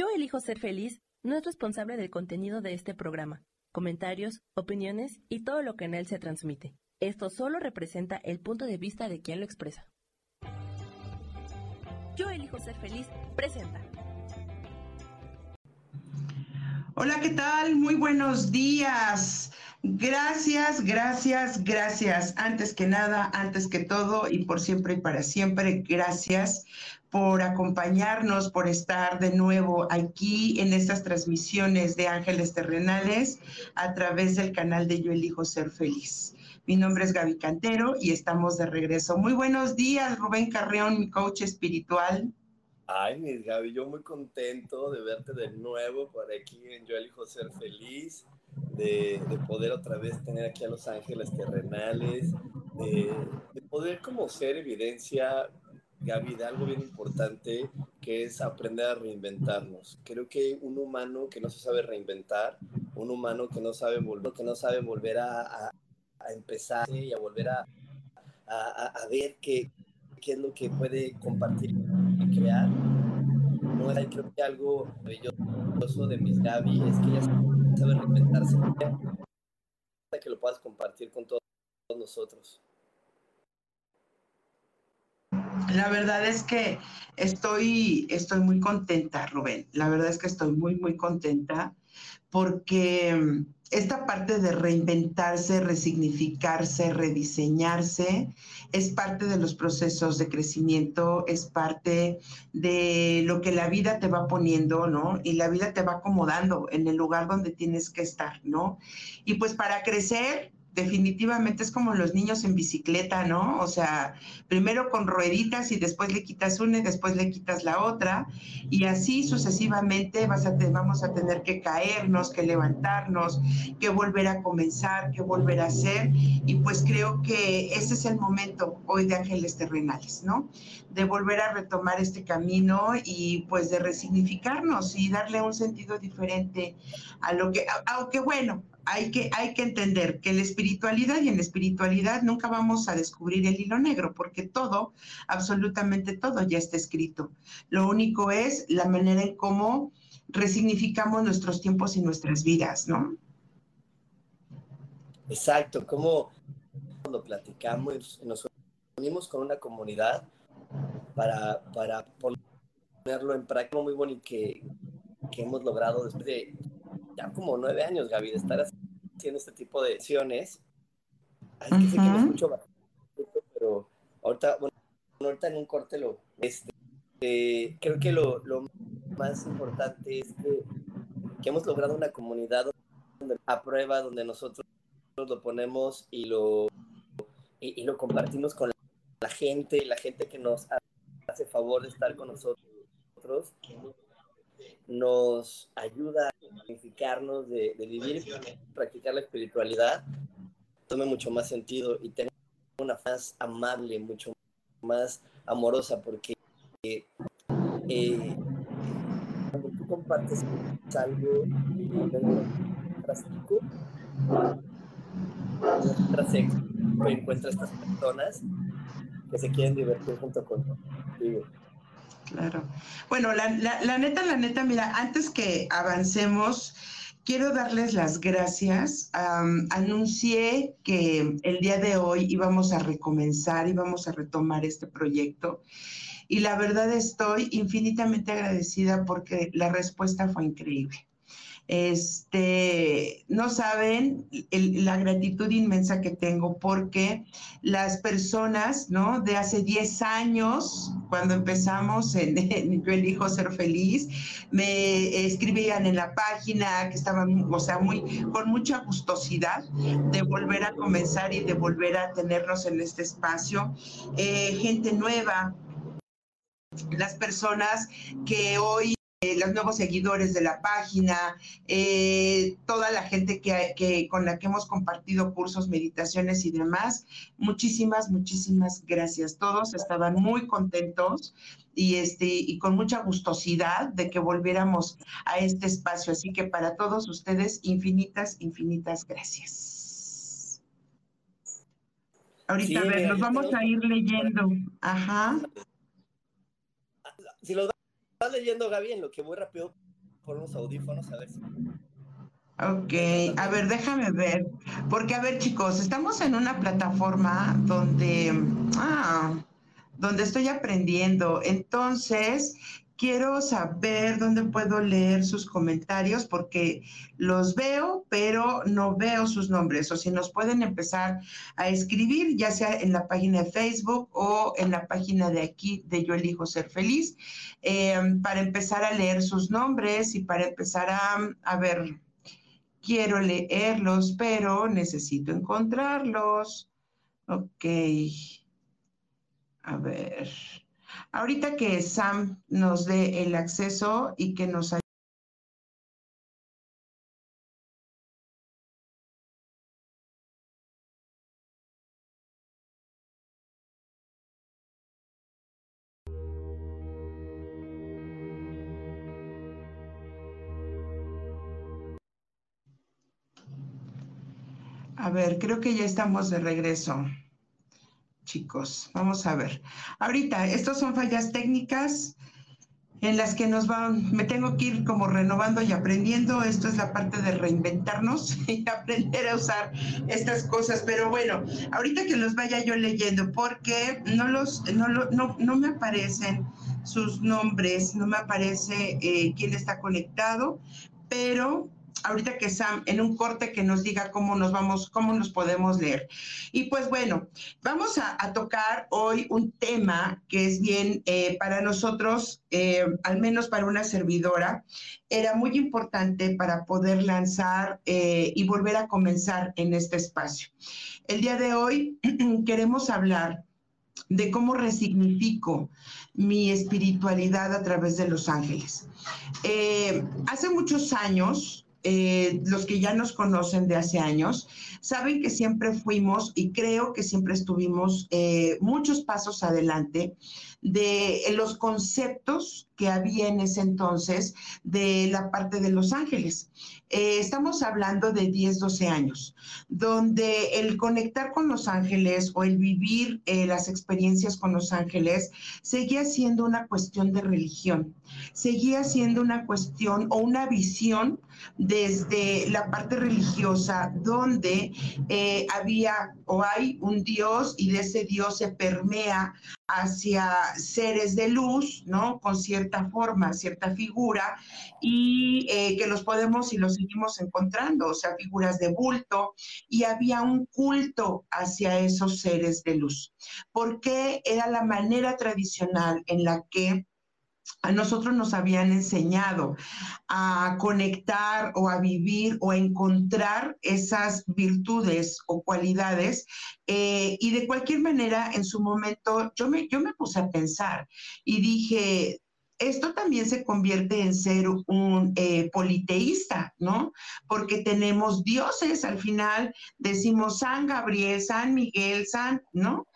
Yo elijo ser feliz no es responsable del contenido de este programa, comentarios, opiniones y todo lo que en él se transmite. Esto solo representa el punto de vista de quien lo expresa. Yo elijo ser feliz presenta. Hola, ¿qué tal? Muy buenos días. Gracias, gracias, gracias. Antes que nada, antes que todo y por siempre y para siempre, gracias por acompañarnos, por estar de nuevo aquí en estas transmisiones de Ángeles Terrenales a través del canal de Yo Elijo Ser Feliz. Mi nombre es Gaby Cantero y estamos de regreso. Muy buenos días, Rubén Carreón, mi coach espiritual. Ay, mi Gaby, yo muy contento de verte de nuevo por aquí en Yo Elijo Ser Feliz, de, poder otra vez tener aquí a los ángeles terrenales, de, de poder como ser evidencia Gaby, de algo bien importante que es aprender a reinventarnos. Creo que un humano que no se sabe reinventar, un humano que no sabe volver, que no sabe volver a, empezar y a volver a, ver qué, es lo que puede compartir y crear. No creo que algo maravilloso de mis Gaby es que ella sabe reinventarse para que lo puedas compartir con todos nosotros. La verdad es que estoy, estoy muy contenta, Rubén. La verdad es que estoy muy, muy contenta porque mm, esta parte de reinventarse, resignificarse, rediseñarse, es parte de los procesos de crecimiento, es parte de lo que la vida te va poniendo, ¿no? Y la vida te va acomodando en el lugar donde tienes que estar, ¿no? Y pues para crecer, definitivamente es como los niños en bicicleta, ¿no? O sea, primero con rueditas y después le quitas una y después le quitas la otra y así sucesivamente vas a vamos a tener que caernos, que levantarnos, que volver a comenzar, que volver a hacer y pues creo que ese es el momento hoy de Ángeles Terrenales, ¿no? De volver a retomar este camino y pues de resignificarnos y darle un sentido diferente a lo que, aunque bueno, hay que, hay que entender que en la espiritualidad y en la espiritualidad nunca vamos a descubrir el hilo negro, porque todo, absolutamente todo ya está escrito. Lo único es la manera en cómo resignificamos nuestros tiempos y nuestras vidas, ¿no? Exacto, como cuando platicamos, nos unimos con una comunidad para, para ponerlo en práctica muy bonito que, que hemos logrado después de ya como nueve años, Gaby, de estar haciendo este tipo de acciones. Ay, que sé que me escucho bastante, pero ahorita, bueno, ahorita en un corte lo, este, eh, creo que lo, lo, más importante es que, que, hemos logrado una comunidad donde, a prueba, donde nosotros lo ponemos y lo, y, y lo compartimos con la, la gente, la gente que nos hace favor de estar con nosotros nos ayuda a significarnos de, vivir practicar la espiritualidad, tome mucho más sentido y tener una más amable, mucho más amorosa, porque eh, cuando tú compartes algo drástico, encuentras estas personas que se quieren divertir junto contigo. Claro. Bueno, la, neta, la neta, mira, antes que avancemos, quiero darles las gracias. anuncié que el día de hoy íbamos a recomenzar, íbamos a retomar este proyecto. Y la verdad estoy infinitamente agradecida porque la respuesta fue increíble. Este, no saben la gratitud inmensa que tengo porque las personas, ¿no? De hace 10 años, cuando empezamos en, Yo elijo ser feliz, me escribían en la página que estaban, o sea, muy, con mucha gustosidad de volver a comenzar y de volver a tenernos en este espacio. Eh, gente nueva, las personas que hoy eh, los nuevos seguidores de la página, eh, toda la gente que, con la que hemos compartido cursos, meditaciones y demás. Muchísimas, muchísimas gracias. Todos estaban muy contentos y, este, y con mucha gustosidad de que volviéramos a este espacio. Así que para todos ustedes, infinitas, infinitas gracias. Ahorita, a ver, nos vamos a ir leyendo. Ajá. Si los vas leyendo, Gaby, en lo que muy rápido por unos audífonos a ver si... Ok, a ver, déjame ver. Porque, a ver, chicos, estamos en una plataforma donde, ah, donde estoy aprendiendo. Entonces, quiero saber dónde puedo leer sus comentarios porque los veo, pero no veo sus nombres. O si nos pueden empezar a escribir, ya sea en la página de Facebook o en la página de aquí de Yo Elijo Ser Feliz, eh, para empezar a leer sus nombres y para empezar a, a ver, quiero leerlos, pero necesito encontrarlos. Ok. A ver. Ahorita que Sam nos dé el acceso y que nos A ver, creo que ya estamos de regreso chicos. Vamos a ver. Ahorita, estos son fallas técnicas en las que nos van, me tengo que ir como renovando y aprendiendo. Esto es la parte de reinventarnos y aprender a usar estas cosas. Pero bueno, ahorita que los vaya yo leyendo, porque no los, no, no, no me aparecen sus nombres, no me aparece eh, quién está conectado, pero ahorita que Sam en un corte que nos diga cómo nos vamos, cómo nos podemos leer. Y pues bueno, vamos a, tocar hoy un tema que es bien eh, para nosotros, eh, al menos para una servidora, era muy importante para poder lanzar eh, y volver a comenzar en este espacio. El día de hoy queremos hablar de cómo resignifico mi espiritualidad a través de los ángeles. hace muchos años, eh, los que ya nos conocen de hace años, saben que siempre fuimos y creo que siempre estuvimos eh, muchos pasos adelante de los conceptos que había en ese entonces de la parte de Los Ángeles. Eh, estamos hablando de 10, 12 años, donde el conectar con Los Ángeles o el vivir eh, las experiencias con Los Ángeles seguía siendo una cuestión de religión, seguía siendo una cuestión o una visión desde la parte religiosa donde eh, había o hay un Dios y de ese Dios se permea hacia seres de luz, ¿no? Con cierta forma, cierta figura, y eh, que los podemos y los seguimos encontrando, o sea, figuras de bulto, y había un culto hacia esos seres de luz, porque era la manera tradicional en la que a nosotros nos habían enseñado a conectar o a vivir o a encontrar esas virtudes o cualidades eh, y de cualquier manera en su momento yo me, yo me puse a pensar y dije, esto también se convierte en ser un eh, politeísta, ¿no? Porque tenemos dioses, al final decimos San Gabriel, San Miguel, San, ¿no?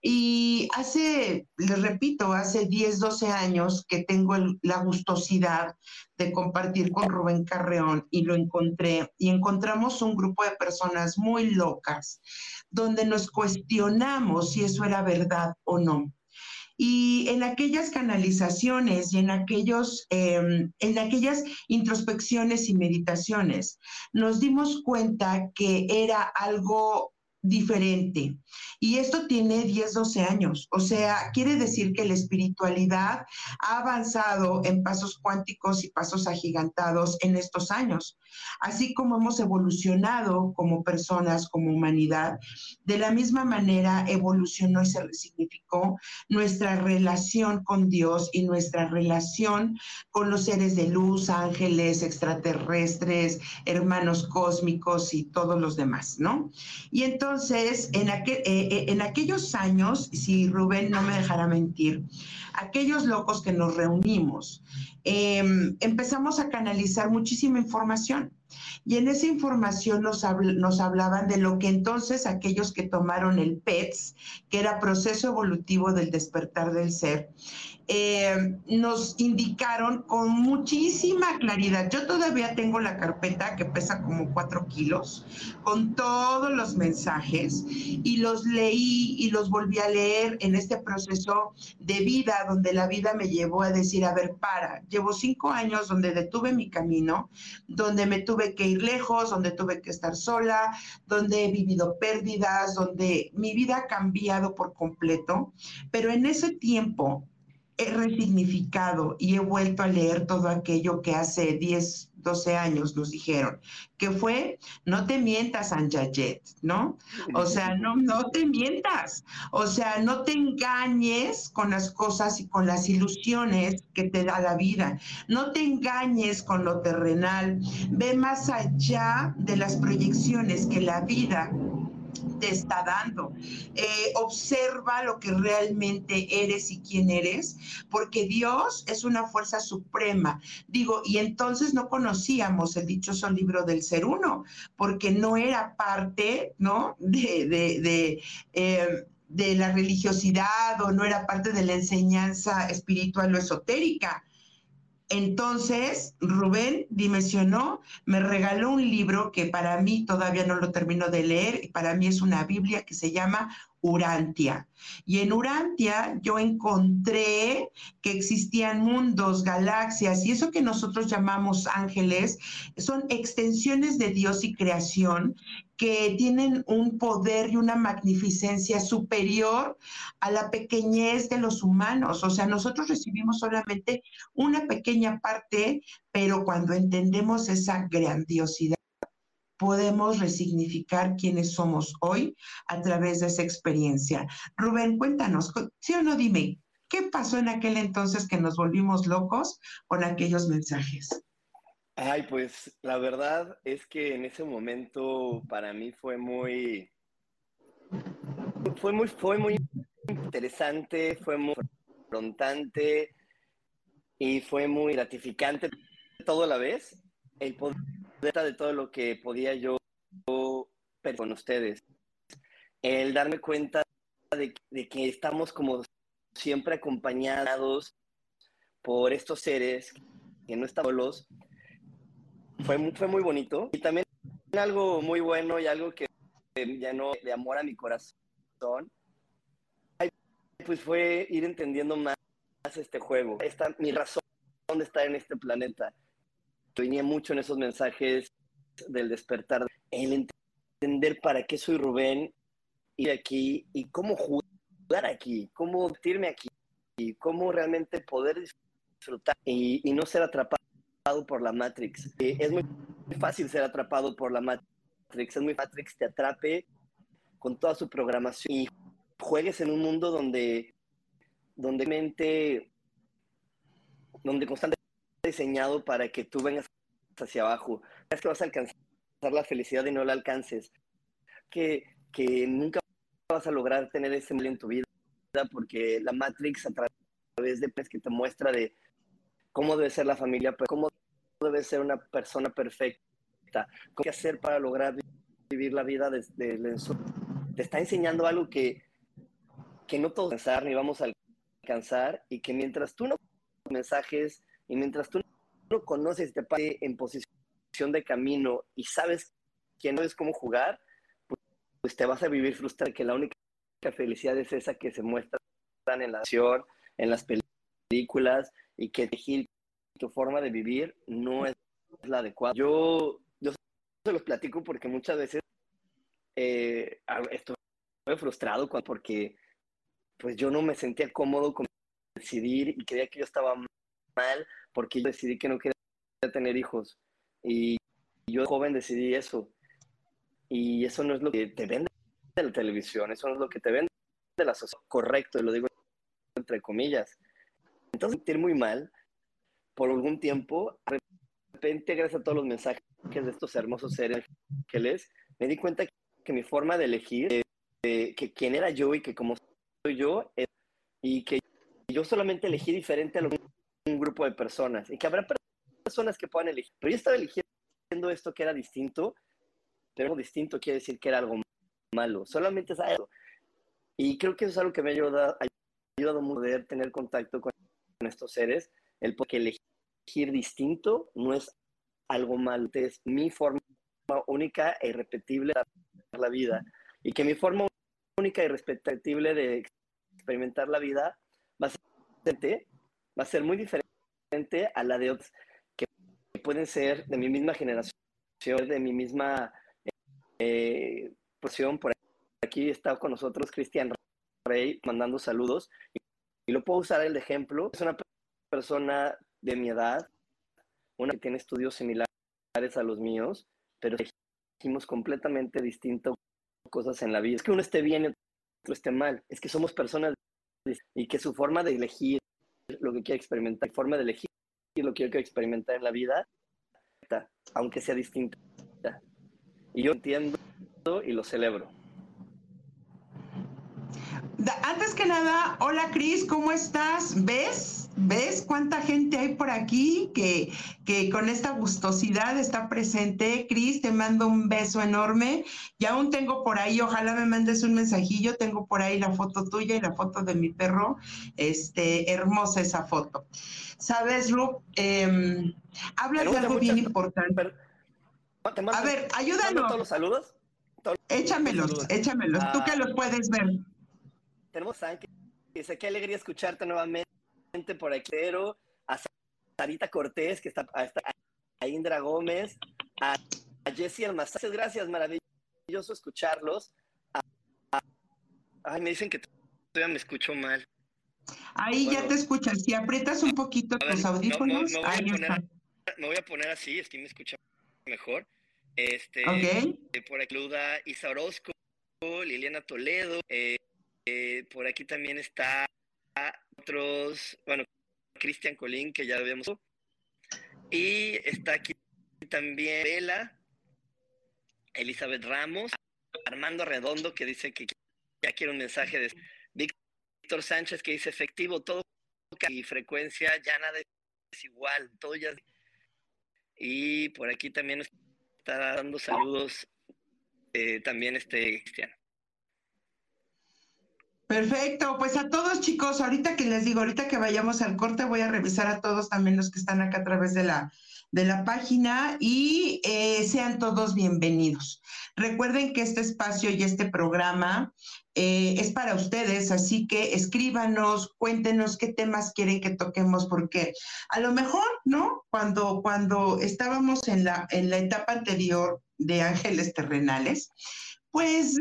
Y hace, les repito, hace 10, 12 años que tengo la gustosidad de compartir con Rubén Carreón y lo encontré y encontramos un grupo de personas muy locas donde nos cuestionamos si eso era verdad o no. Y en aquellas canalizaciones y en, aquellos, em, en aquellas introspecciones y meditaciones, nos dimos cuenta que era algo diferente. Y esto tiene 10, 12 años. O sea, quiere decir que la espiritualidad ha avanzado en pasos cuánticos y pasos agigantados en estos años. Así como hemos evolucionado como personas, como humanidad, de la misma manera evolucionó y se resignificó nuestra relación con Dios y nuestra relación con los seres de luz, ángeles, extraterrestres, hermanos cósmicos y todos los demás, ¿no? Y entonces, entonces, en, eh, eh, en aquellos años, si Rubén no me dejara mentir, aquellos locos que nos reunimos, em, empezamos a canalizar muchísima información. Y en esa información nos, nos, hablaban de lo que entonces aquellos que tomaron el PETS, que era proceso evolutivo del despertar del ser, eh, nos indicaron con muchísima claridad. Yo todavía tengo la carpeta que pesa como cuatro kilos, con todos los mensajes, y los leí y los volví a leer en este proceso de vida, donde la vida me llevó a decir, a ver, para, llevo cinco años donde detuve mi camino, donde me tuve que ir lejos, donde tuve que estar sola, donde he vivido pérdidas, donde mi vida ha cambiado por completo, pero en ese tiempo he resignificado y he vuelto a leer todo aquello que hace 10, 12 años nos dijeron, que fue, no te mientas, Anjayet, ¿no? O sea, no, no te mientas, o sea, no te engañes con las cosas y con las ilusiones que te da la vida, no te engañes con lo terrenal, ve más allá de las proyecciones que la vida te está dando. Eh, observa lo que realmente eres y quién eres, porque Dios es una fuerza suprema. Digo, y entonces no conocíamos el dichoso libro del ser uno, porque no era parte, ¿no? De, de, eh, de la religiosidad o no era parte de la enseñanza espiritual o esotérica. Entonces, Rubén dimensionó, me regaló un libro que para mí todavía no lo termino de leer, y para mí es una Biblia que se llama Urantia. Y en Urantia yo encontré que existían mundos, galaxias, y eso que nosotros llamamos ángeles son extensiones de Dios y creación que tienen un poder y una magnificencia superior a la pequeñez de los humanos. O sea, nosotros recibimos solamente una pequeña parte, pero cuando entendemos esa grandiosidad, podemos resignificar quiénes somos hoy a través de esa experiencia. Rubén, cuéntanos, sí o no, dime, ¿qué pasó en aquel entonces que nos volvimos locos con aquellos mensajes? Ay, pues la verdad es que en ese momento para mí fue muy, fue muy, fue muy interesante, fue muy confrontante y fue muy gratificante todo a la vez el poder de todo lo que podía yo con ustedes. El darme cuenta de, que estamos como siempre acompañados por estos seres que no están solos, fue, fue muy bonito. Y también algo muy bueno y algo que llenó de amor a mi corazón, pues fue ir entendiendo más este juego. Esta, mi razón de estar en este planeta venía mucho en esos mensajes del despertar, el entender para qué soy Rubén y aquí y cómo jugar aquí, cómo sentirme aquí y cómo realmente poder disfrutar y, no ser atrapado por la Matrix. Eh, es muy fácil ser atrapado por la Matrix, es muy Matrix te atrape con toda su programación y juegues en un mundo donde donde mente donde constantemente diseñado para que tú vengas hacia abajo. Es que vas a alcanzar la felicidad y no la alcances. Que, que nunca vas a lograr tener ese mal en tu vida porque la Matrix a través de pues, que te muestra de cómo debe ser la familia, pues, cómo debe ser una persona perfecta, qué hacer para lograr vivir la vida desde el Te está enseñando algo que, que no todos pensar ni vamos a alcanzar y que mientras tú no mensajes y mientras tú no conoces, te pase en posición de camino y sabes que no sabes cómo jugar, pues, pues, te vas a vivir frustrado, que la única felicidad es esa que se muestra en la acción, en las películas, y que tu forma de vivir no es la adecuada. Yo, yo se los platico porque muchas veces eh, estoy frustrado porque pues yo no me sentía cómodo con decidir y creía que yo estaba mal porque yo decidí que no quería tener hijos. Y yo joven decidí eso. Y eso no es lo que te vende de la televisión, eso no es lo que te vende de la sociedad. Correcto, y lo digo entre comillas. Entonces, sentir muy mal por algún tiempo, de repente, gracias a todos los mensajes de estos hermosos seres que les, me di cuenta que mi forma de elegir, que quién era yo y que como soy yo, y que yo solamente elegí diferente a lo que un grupo de personas y que habrá personas que puedan elegir. Pero yo estaba eligiendo esto que era distinto, pero distinto quiere decir que era algo malo. Solamente es algo. Y creo que eso es algo que me ha ayudado, ha ayudado a poder tener contacto con estos seres, el porque elegir distinto no es algo malo, es mi forma única e irrepetible de la vida. Y que mi forma única y respetable de experimentar la vida va a ser, va a ser muy diferente a la de otros que pueden ser de mi misma generación, de mi misma eh, Por aquí está con nosotros Cristian Rey mandando saludos y, lo puedo usar el ejemplo. Es una persona de mi edad, una que tiene estudios similares a los míos, pero elegimos completamente distintas cosas en la vida. Es que uno esté bien y otro esté mal. Es que somos personas y que su forma de elegir lo que quiere experimentar, forma de elegir lo que yo quiero experimentar en la vida, aunque sea distinta. Y yo entiendo y lo celebro. Antes que nada, hola Cris, ¿cómo estás? ¿Ves? ¿Ves cuánta gente hay por aquí que, que con esta gustosidad está presente? Cris, te mando un beso enorme. Y aún tengo por ahí, ojalá me mandes un mensajillo, tengo por ahí la foto tuya y la foto de mi perro. Este, hermosa esa foto. ¿Sabes, Ru? Eh, hablas de algo bien importante. A ver, ayúdanos. todos los saludos? échamelos, échamelos. Tú que los puedes ver. Tenemos a que dice, qué alegría escucharte nuevamente por aquí, a Sarita Cortés, que está, a, Indra Gómez, a, a Jessie Almazán. Gracias, maravilloso escucharlos. ay, me dicen que todavía me escucho mal. Ahí ya te escuchas. Si aprietas un poquito tus audífonos, ahí está. Me voy a poner así, es que me escucha mejor. Este, eh, por aquí saluda Isa Orozco, Liliana Toledo, eh, eh, por aquí también está otros, bueno, Cristian Colín, que ya habíamos y está aquí también Vela, Elizabeth Ramos, Armando Redondo, que dice que ya quiere un mensaje de Víctor Sánchez, que dice efectivo, todo y frecuencia, ya nada es igual, todo ya... Y por aquí también está dando saludos eh, también este Cristiano. Perfecto, pues a todos chicos, ahorita que les digo, ahorita que vayamos al corte voy a revisar a todos también los que están acá a través de la, de la página y eh, sean todos bienvenidos. Recuerden que este espacio y este programa eh, es para ustedes, así que escríbanos, cuéntenos qué temas quieren que toquemos, porque a lo mejor, ¿no? Cuando, cuando estábamos en la, en la etapa anterior de Ángeles Terrenales, pues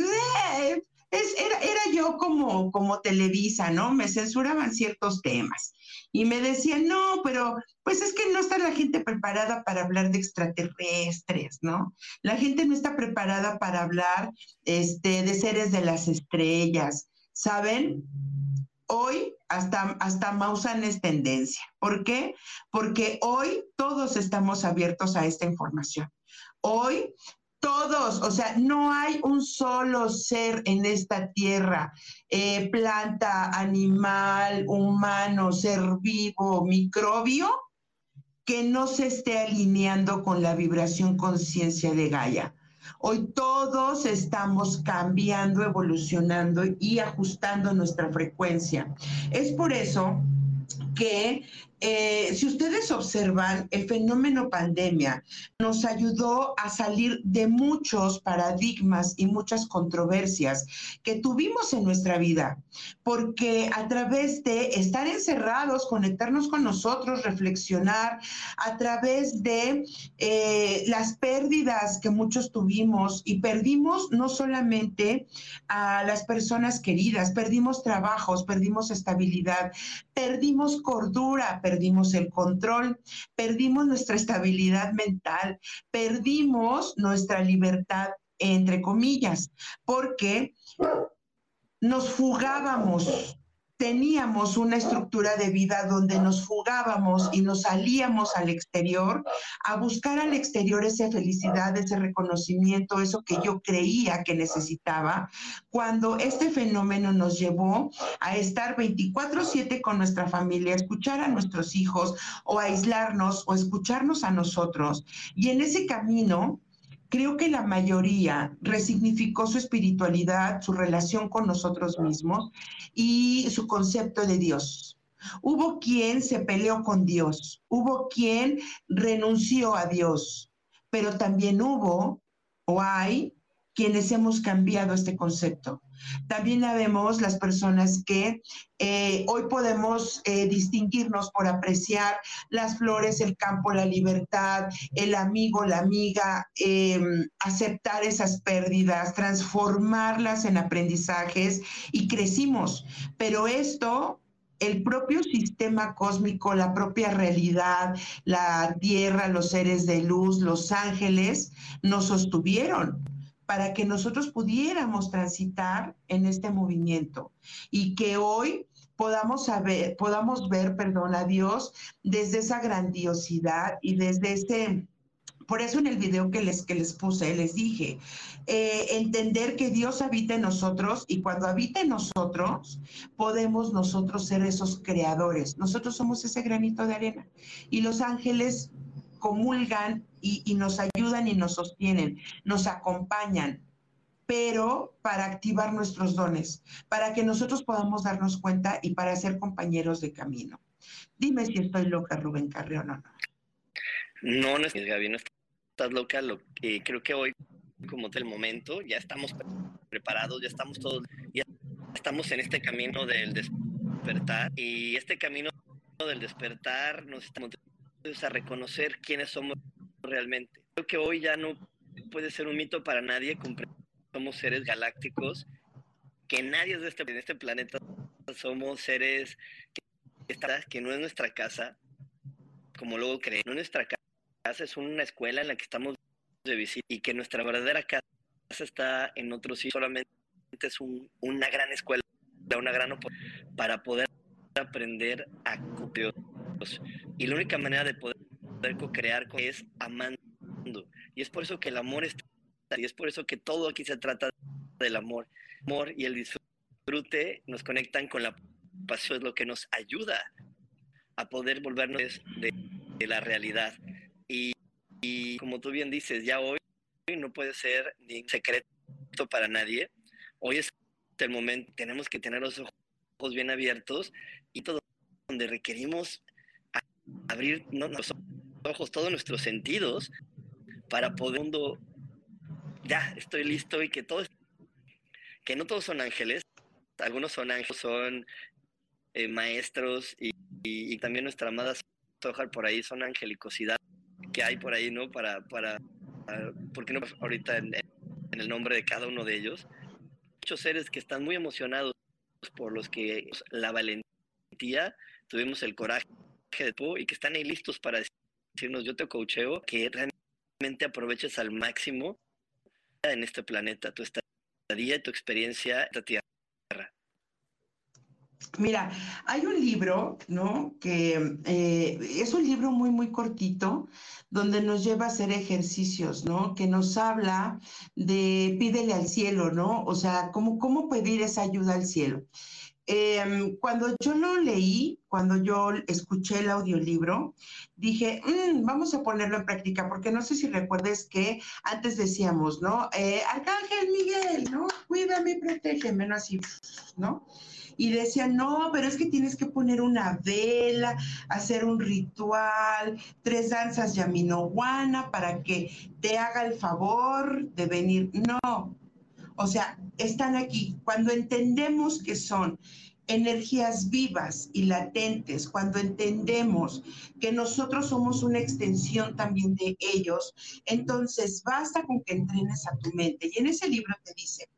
eh, es, era, era, yo como, como Televisa, ¿no? Me censuraban ciertos temas y me decían, no, pero pues es que no está la gente preparada para hablar de extraterrestres, ¿no? La gente no está preparada para hablar este, de seres de las estrellas, ¿saben? Hoy hasta, hasta Mausan es tendencia. ¿Por qué? Porque hoy todos estamos abiertos a esta información. Hoy todos, o sea, no hay un solo ser en esta tierra, eh, planta, animal, humano, ser vivo, microbio, que no se esté alineando con la vibración conciencia de Gaia. Hoy todos estamos cambiando, evolucionando y ajustando nuestra frecuencia. Es por eso que eh, si ustedes observan, el fenómeno pandemia nos ayudó a salir de muchos paradigmas y muchas controversias que tuvimos en nuestra vida, porque a través de estar encerrados, conectarnos con nosotros, reflexionar, a través de eh, las pérdidas que muchos tuvimos y perdimos no solamente a las personas queridas, perdimos trabajos, perdimos estabilidad, perdimos cordura, perdimos el control, perdimos nuestra estabilidad mental, perdimos nuestra libertad, entre comillas, porque nos fugábamos teníamos una estructura de vida donde nos fugábamos y nos salíamos al exterior a buscar al exterior esa felicidad, ese reconocimiento, eso que yo creía que necesitaba, cuando este fenómeno nos llevó a estar 24/7 con nuestra familia, escuchar a nuestros hijos o aislarnos o escucharnos a nosotros. Y en ese camino creo que la mayoría resignificó su espiritualidad, su relación con nosotros mismos y su concepto de Dios. Hubo quien se peleó con Dios, hubo quien renunció a Dios, pero también hubo o hay quienes hemos cambiado este concepto. También vemos las personas que eh, hoy podemos eh, distinguirnos por apreciar las flores, el campo, la libertad, el amigo, la amiga, em, aceptar esas pérdidas, transformarlas en aprendizajes y crecimos. Pero esto el propio sistema cósmico, la propia realidad, la tierra, los seres de luz, los ángeles, nos sostuvieron para que nosotros pudiéramos transitar en este movimiento y que hoy podamos saber, podamos ver, perdón, a Dios desde esa grandiosidad y desde ese por eso en el video que les, que les puse, les dije, eh, entender que Dios habita en nosotros y cuando habita en nosotros, podemos nosotros ser esos creadores. Nosotros somos ese granito de arena y los ángeles comulgan y, nos ayudan y nos sostienen, nos acompañan, pero para activar nuestros dones, para que nosotros podamos darnos cuenta y para ser compañeros de camino. Dime si estoy loca, Rubén Carrión, o no. No, no, Gaby, no estás loca. Lo que creo que hoy, como del momento, ya estamos preparados, ya estamos todos, ya estamos en este camino del despertar y este camino del despertar nos estamos a reconocer quiénes somos realmente. Creo que hoy ya no puede ser un mito para nadie, somos seres galácticos, que nadie de este, en este planeta. Somos seres que, que no es nuestra casa, como luego creen, no es nuestra casa, es una escuela en la que estamos de visita y que nuestra verdadera casa está en otro sitio, solamente es una gran escuela, una gran oportunidad para poder aprender a cumplir y la única manera de poder co-crear es amando. Y es por eso que el amor está, y es por eso que todo aquí se trata del amor. El amor y el disfrute nos conectan con la pasión, es lo que nos ayuda a poder volvernos de, la realidad. Y, y, como tú bien dices, ya hoy no puede ser ni secreto para nadie. Hoy es el momento, tenemos que tener los ojos bien abiertos y todo donde requerimos abrir los ojos, todos nuestros sentidos, para poder ya, estoy listo y que todos, que no todos son ángeles, algunos son ángeles, son eh, maestros y, también nuestra amada Sojar por ahí son angelicosidad que hay por ahí, ¿no? Para, para, porque no ahorita en, en el nombre de cada uno de ellos, muchos seres que están muy emocionados por los que la valentía, tuvimos el coraje y que están ahí listos para decirnos yo te coacheo, que realmente aproveches al máximo en este planeta, tu estadía y tu experiencia en esta tierra. Mira, hay un libro, ¿no? Que eh, es un libro muy, muy cortito, donde nos lleva a hacer ejercicios, ¿no? Que nos habla de pídele al cielo, ¿no? O sea, cómo, cómo pedir esa ayuda al cielo. Em, cuando yo lo leí, cuando yo escuché el audiolibro, dije, mm, vamos a ponerlo en práctica, porque no sé si recuerdes que antes decíamos, ¿no? Eh, Arcángel Miguel, ¿no? Cuídame y protégeme, ¿no? Así, ¿no? Y decían, no, pero es que tienes que poner una vela, hacer un ritual, tres danzas yaminoguana para que te haga el favor de venir. No, o sea, están aquí. Cuando entendemos que son energías vivas y latentes, cuando entendemos que nosotros somos una extensión también de ellos, entonces basta con que entrenes a tu mente. Y en ese libro te dice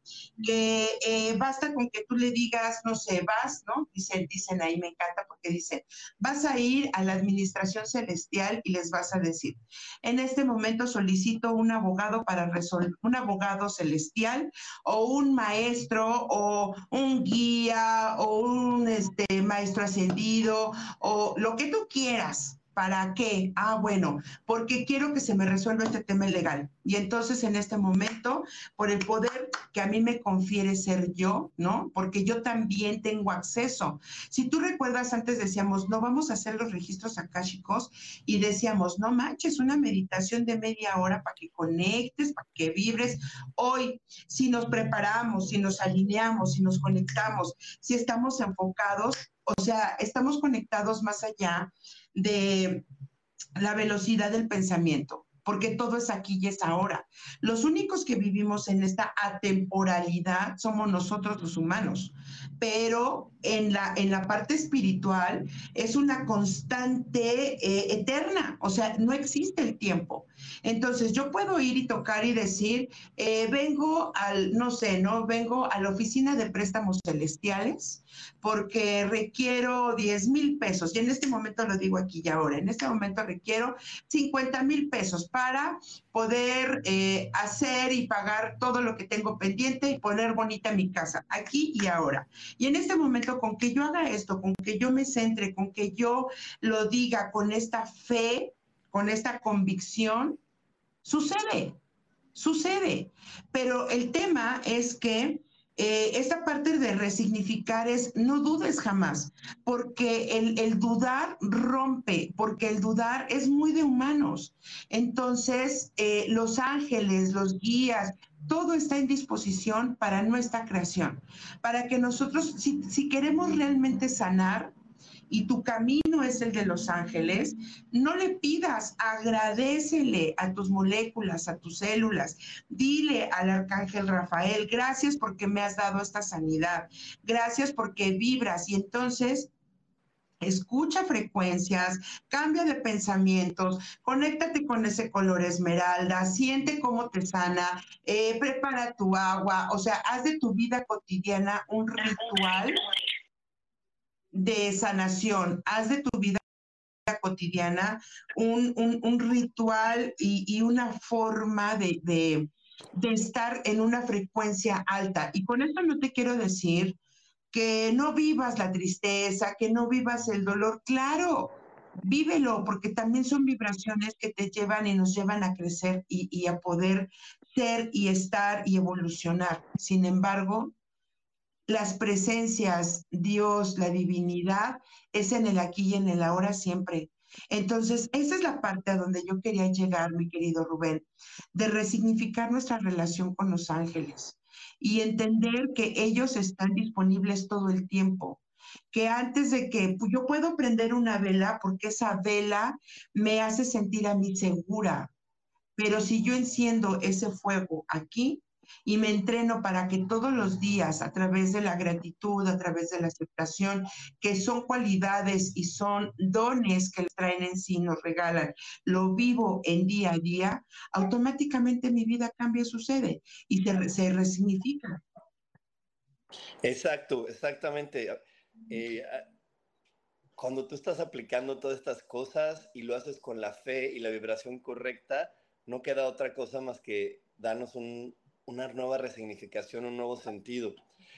que eh, basta con que tú le digas, no sé, vas, ¿no? Dicen, dicen ahí, me encanta porque dicen, vas a ir a la administración celestial y les vas a decir, en este momento solicito un abogado para resolver, un abogado celestial o un maestro o un guía o un este, maestro ascendido o lo que tú quieras. ¿Para qué? Ah, bueno, porque quiero que se me resuelva este tema legal. Y entonces en este momento, por el poder que a mí me confiere ser yo, ¿no? Porque yo también tengo acceso. Si tú recuerdas, antes decíamos, no vamos a hacer los registros akáshicos y decíamos, no manches, una meditación de media hora para que conectes, para que vibres. Hoy, si nos preparamos, si nos alineamos, si nos conectamos, si estamos enfocados, o sea, estamos conectados más allá de la velocidad del pensamiento porque todo es aquí y es ahora. Los únicos que vivimos en esta atemporalidad somos nosotros los humanos, pero en la, en la parte espiritual es una constante eh, eterna, o sea, no existe el tiempo. Entonces yo puedo ir y tocar y decir, eh, vengo al, no sé, ¿no? Vengo a la oficina de préstamos celestiales porque requiero 10 mil pesos. Y en este momento lo digo aquí y ahora, en este momento requiero 50 mil pesos para poder eh, hacer y pagar todo lo que tengo pendiente y poner bonita mi casa, aquí y ahora. Y en este momento, con que yo haga esto, con que yo me centre, con que yo lo diga con esta fe, con esta convicción, sucede, sucede. Pero el tema es que eh, esta parte de resignificar es no dudes jamás, porque el, dudar rompe, porque el dudar es muy de humanos. Entonces, eh, los ángeles, los guías, todo está en disposición para nuestra creación, para que nosotros, si, si queremos realmente sanar, y tu camino es el de los ángeles, no le pidas, agradecele a tus moléculas, a tus células, dile al arcángel Rafael, gracias porque me has dado esta sanidad, gracias porque vibras y entonces Escucha frecuencias, cambia de pensamientos, conéctate con ese color esmeralda, siente cómo te sana, eh, prepara tu agua, o sea, haz de tu vida cotidiana un ritual de sanación, haz de tu vida cotidiana un, ritual y, una forma de, de, estar en una frecuencia alta. Y con esto no te quiero decir que no vivas la tristeza, que no vivas el dolor. Claro, vívelo, porque también son vibraciones que te llevan y nos llevan a crecer y a poder ser y estar y evolucionar. Sin embargo, las presencias, Dios, la divinidad, es en el aquí y en el ahora siempre. Entonces, esa es la parte a donde yo quería llegar, mi querido Rubén, de resignificar nuestra relación con los ángeles y entender que ellos están disponibles todo el tiempo, que antes de que pues, yo puedo prender una vela porque esa vela me hace sentir a mí segura, pero si yo enciendo ese fuego aquí, y me entreno para que todos los días, a través de la gratitud, a través de la aceptación, que son cualidades y son dones que traen en sí, nos regalan, lo vivo en día a día, automáticamente mi vida cambia, sucede y se, se resignifica. Exacto, exactamente. Eh, cuando tú estás aplicando todas estas cosas y lo haces con la fe y la vibración correcta, no queda otra cosa más que darnos un, una nueva resignificación, un nuevo sentido.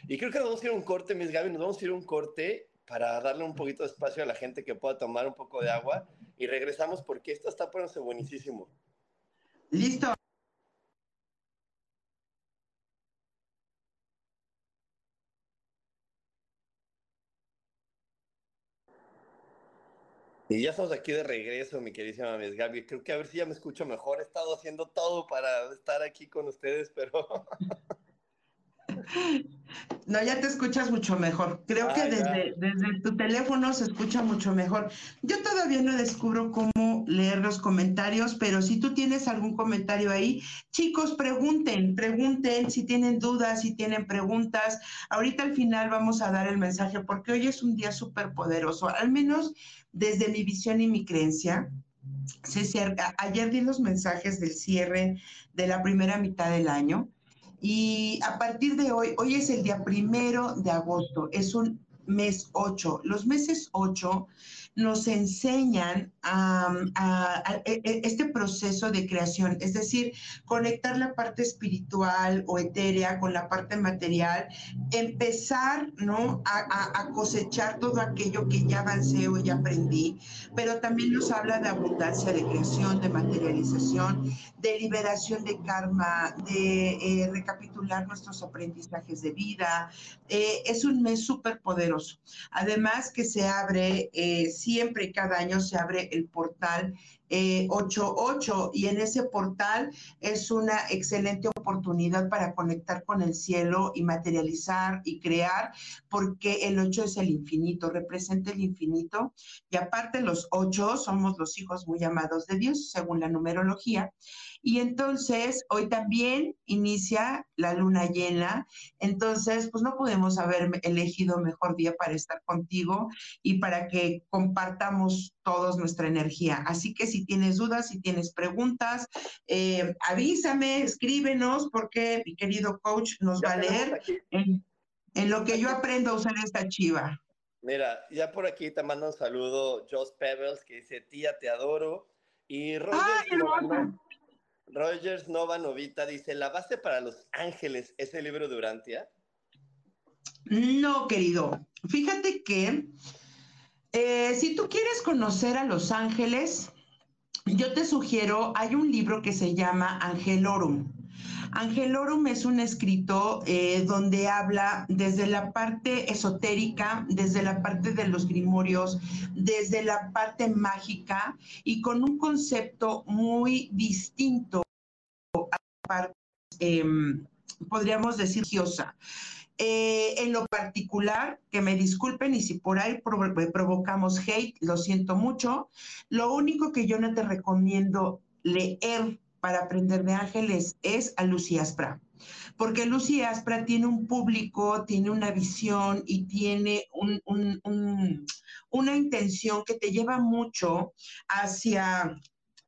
Y creo que nos vamos a ir a un corte, mis Gaby, nos vamos a ir a un corte para darle un poquito de espacio a la gente que pueda tomar un poco de agua y regresamos porque esto está poniéndose buenísimo. Listo. Y ya estamos aquí de regreso, mi queridísima Miss Gaby. Creo que a ver si ya me escucho mejor. He estado haciendo todo para estar aquí con ustedes, pero... No, ya te escuchas mucho mejor. Creo que desde, desde, tu teléfono se escucha mucho mejor. Yo todavía no descubro cómo leer los comentarios, pero si tú tienes algún comentario ahí, chicos, pregunten, pregunten si tienen dudas, si tienen preguntas. Ahorita al final vamos a dar el mensaje porque hoy es un día súper poderoso, al menos desde mi visión y mi creencia. Ayer di los mensajes del cierre de la primera mitad del año y a partir de hoy, hoy es el día primero de agosto, es un mes 8. Los meses 8 nos enseñan a, e, e, este proceso de creación, es decir, conectar la parte espiritual o etérea con la parte material, empezar ¿no? a, cosechar todo aquello que ya avancé o ya aprendí, pero también nos habla de abundancia de creación, de materialización, de liberación de karma, de eh, recapitular nuestros aprendizajes de vida. Eh, es un mes súper poderoso. Además que se abre... Eh, siempre, cada año se abre el portal 88 y en ese portal es una excelente oportunidad para conectar con el cielo y materializar y crear, porque el 8 es el infinito, representa el infinito y aparte los 8 somos los hijos muy amados de Dios, según la numerología. Y entonces hoy también inicia la luna llena, entonces pues no podemos haber elegido mejor día para estar contigo y para que compartamos todos nuestra energía. Así que si tienes dudas, si tienes preguntas, eh, avísame, escríbenos porque mi querido coach nos va a leer en, lo que yo aprendo a usar esta chiva. Mira, ya por aquí te mando un saludo, Joss Pebbles, que dice, tía, te adoro. Y Roger, Rogers Nova Novita dice, ¿la base para los ángeles es el libro de Urantia? No, querido. Fíjate que eh, si tú quieres conocer a los ángeles, yo te sugiero, hay un libro que se llama Angelorum. Angelorum es un escrito eh, donde habla desde la parte esotérica, desde la parte de los grimorios, desde la parte mágica y con un concepto muy distinto a la parte, em, podríamos decir, religiosa. Eh, en lo particular, que me disculpen y si por ahí provocamos hate, lo siento mucho. Lo único que yo no te recomiendo leer para aprender de ángeles es a Lucy Aspra. Porque Lucy Aspra tiene un público, tiene una visión y tiene una intención que te lleva mucho hacia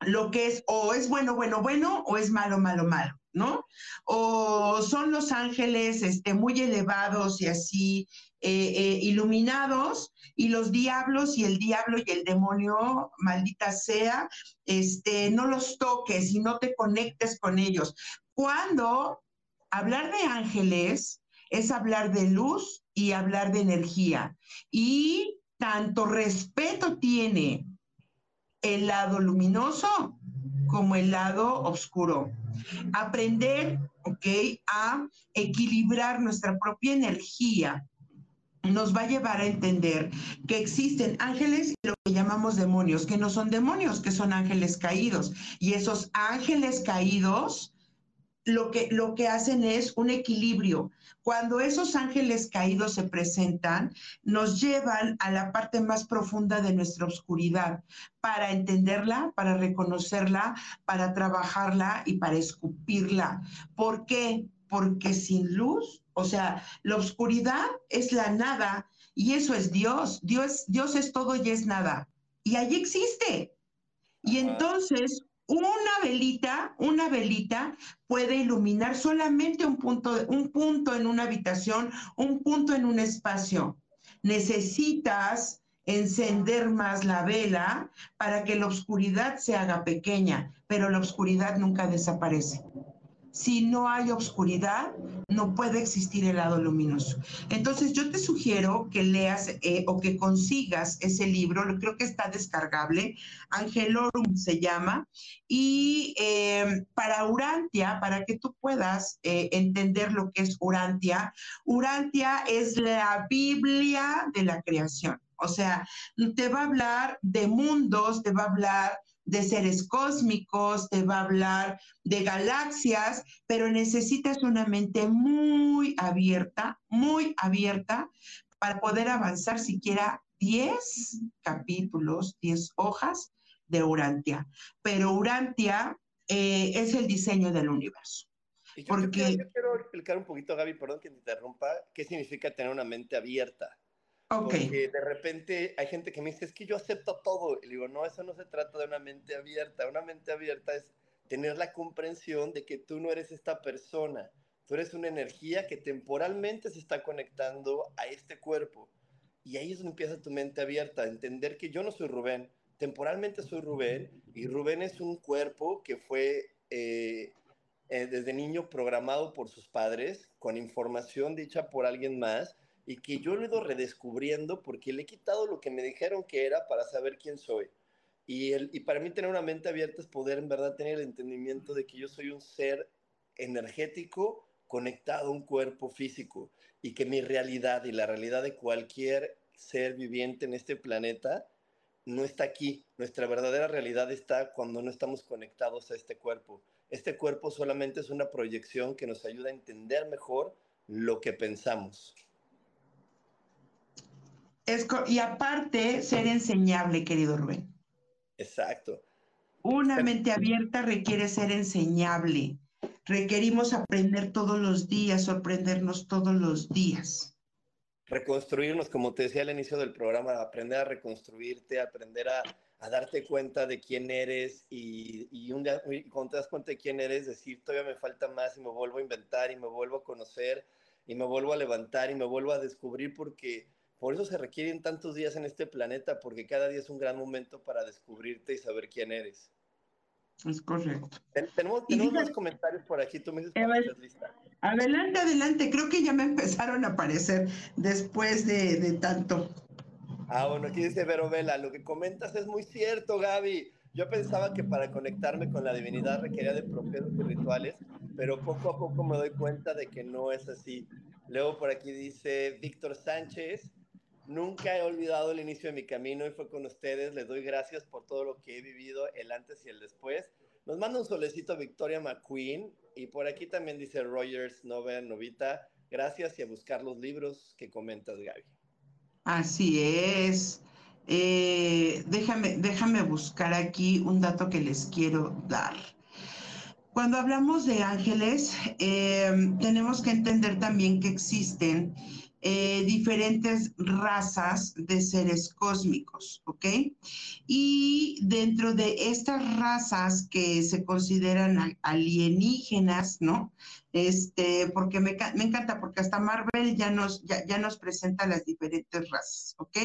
lo que es o es bueno, bueno, bueno o es malo, malo, malo. ¿no? O son los ángeles este, muy elevados y así eh, eh, iluminados, y los diablos y el diablo y el demonio, maldita sea, este, no los toques y no te conectes con ellos. Cuando hablar de ángeles es hablar de luz y hablar de energía. Y tanto respeto tiene el lado luminoso como el lado oscuro. Aprender, ¿ok? A equilibrar nuestra propia energía nos va a llevar a entender que existen ángeles y lo que llamamos demonios, que no son demonios, que son ángeles caídos. Y esos ángeles caídos lo que, lo que hacen es un equilibrio. Cuando esos ángeles caídos se presentan, nos llevan a la parte más profunda de nuestra oscuridad para entenderla, para reconocerla, para trabajarla y para escupirla. ¿Por qué? Porque sin luz, o sea, la oscuridad es la nada y eso es Dios. Dios, Dios es todo y es nada. Y ahí existe. Y entonces una velita, una velita puede iluminar solamente un punto, un punto en una habitación, un punto en un espacio. Necesitas encender más la vela para que la oscuridad se haga pequeña, pero la oscuridad nunca desaparece si no hay oscuridad, no puede existir el lado luminoso. Entonces yo te sugiero que leas eh, o que consigas ese libro, creo que está descargable, Angelorum se llama, y eh, para Urantia, para que tú puedas eh, entender lo que es Urantia, Urantia es la Biblia de la creación. O sea, te va a hablar de mundos, te va a hablar de seres cósmicos, te va a hablar de galaxias, pero necesitas una mente muy abierta, muy abierta para poder avanzar siquiera 10 capítulos, 10 hojas de Urantia. Pero Urantia eh, es el diseño del universo. yo, porque... quiero explicar un poquito, Gaby, perdón que te interrumpa, qué significa tener una mente abierta. Porque de repente hay gente que me dice, es que yo acepto todo. Y digo, no, eso no se trata de una mente abierta. Una mente abierta es tener la comprensión de que tú no eres esta persona. Tú eres una energía que temporalmente se está conectando a este cuerpo. Y ahí es donde empieza tu mente abierta, entender que yo no soy Rubén, temporalmente soy Rubén, y Rubén es un cuerpo que fue eh, eh, desde niño programado por sus padres, con información dicha por alguien más, y que yo lo he ido redescubriendo porque le he quitado lo que me dijeron que era para saber quién soy. Y, el, y para mí tener una mente abierta es poder en verdad tener el entendimiento de que yo soy un ser energético conectado a un cuerpo físico y que mi realidad y la realidad de cualquier ser viviente en este planeta no está aquí. Nuestra verdadera realidad está cuando no estamos conectados a este cuerpo. Este cuerpo solamente es una proyección que nos ayuda a entender mejor lo que pensamos. Y aparte, ser enseñable, querido Rubén. Exacto. Una mente abierta requiere ser enseñable. Requerimos aprender todos los días, sorprendernos todos los días. Reconstruirnos, como te decía al inicio del programa, aprender a reconstruirte, aprender a, darte cuenta de quién eres y, y un día, cuando te das cuenta de quién eres, decir, todavía me falta más y me vuelvo a inventar y me vuelvo a conocer y me vuelvo a levantar y me vuelvo a descubrir porque por eso se requieren tantos días en este planeta, porque cada día es un gran momento para descubrirte y saber quién eres. Es correcto. tenemos, tenemos más comentarios por aquí, tú me dices estás lista. Adelante, adelante, creo que ya me empezaron a aparecer después de, de tanto. Ah, bueno, aquí dice Vero Vela, lo que comentas es muy cierto, Gaby. Yo pensaba que para conectarme con la divinidad requería de procesos y rituales, pero poco a poco me doy cuenta de que no es así. Luego por aquí dice Víctor Sánchez, nunca he olvidado el inicio de mi camino y fue con ustedes. Les doy gracias por todo lo que he vivido, el antes y el después. Nos manda un solecito Victoria McQueen y por aquí también dice Rogers Nova Novita. Gracias y a buscar los libros que comentas, Gaby. Así es. Eh, déjame, déjame buscar aquí un dato que les quiero dar. Cuando hablamos de ángeles, eh, tenemos que entender también que existen eh, diferentes razas de seres cósmicos, ¿ok? Y dentro de estas razas que se consideran alienígenas, ¿no? Este, porque me, encanta, porque hasta Marvel ya nos, presenta las diferentes razas, ¿ok?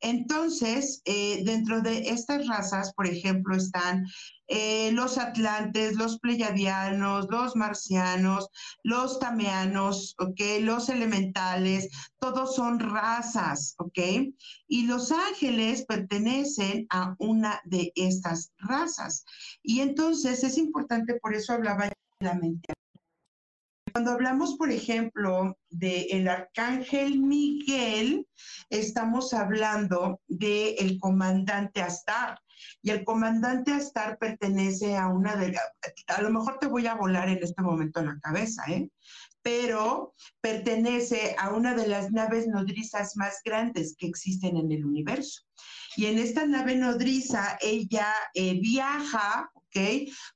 Entonces, eh, dentro de estas razas, por ejemplo, están eh, los atlantes, los pleyadianos, los marcianos, los tameanos, ¿ok? Los elementales, todos son razas, ¿ok? Y los ángeles pertenecen a una de estas razas. Y entonces es importante, por eso hablaba de la mente. Cuando hablamos, por ejemplo, del arcángel Miguel, estamos hablando del comandante Astar. Y el comandante Astar pertenece a una de a lo mejor te voy a volar en este momento en la cabeza, ¿eh? pero pertenece a una de las naves nodrizas más grandes que existen en el universo. Y en esta nave nodriza ella eh, viaja,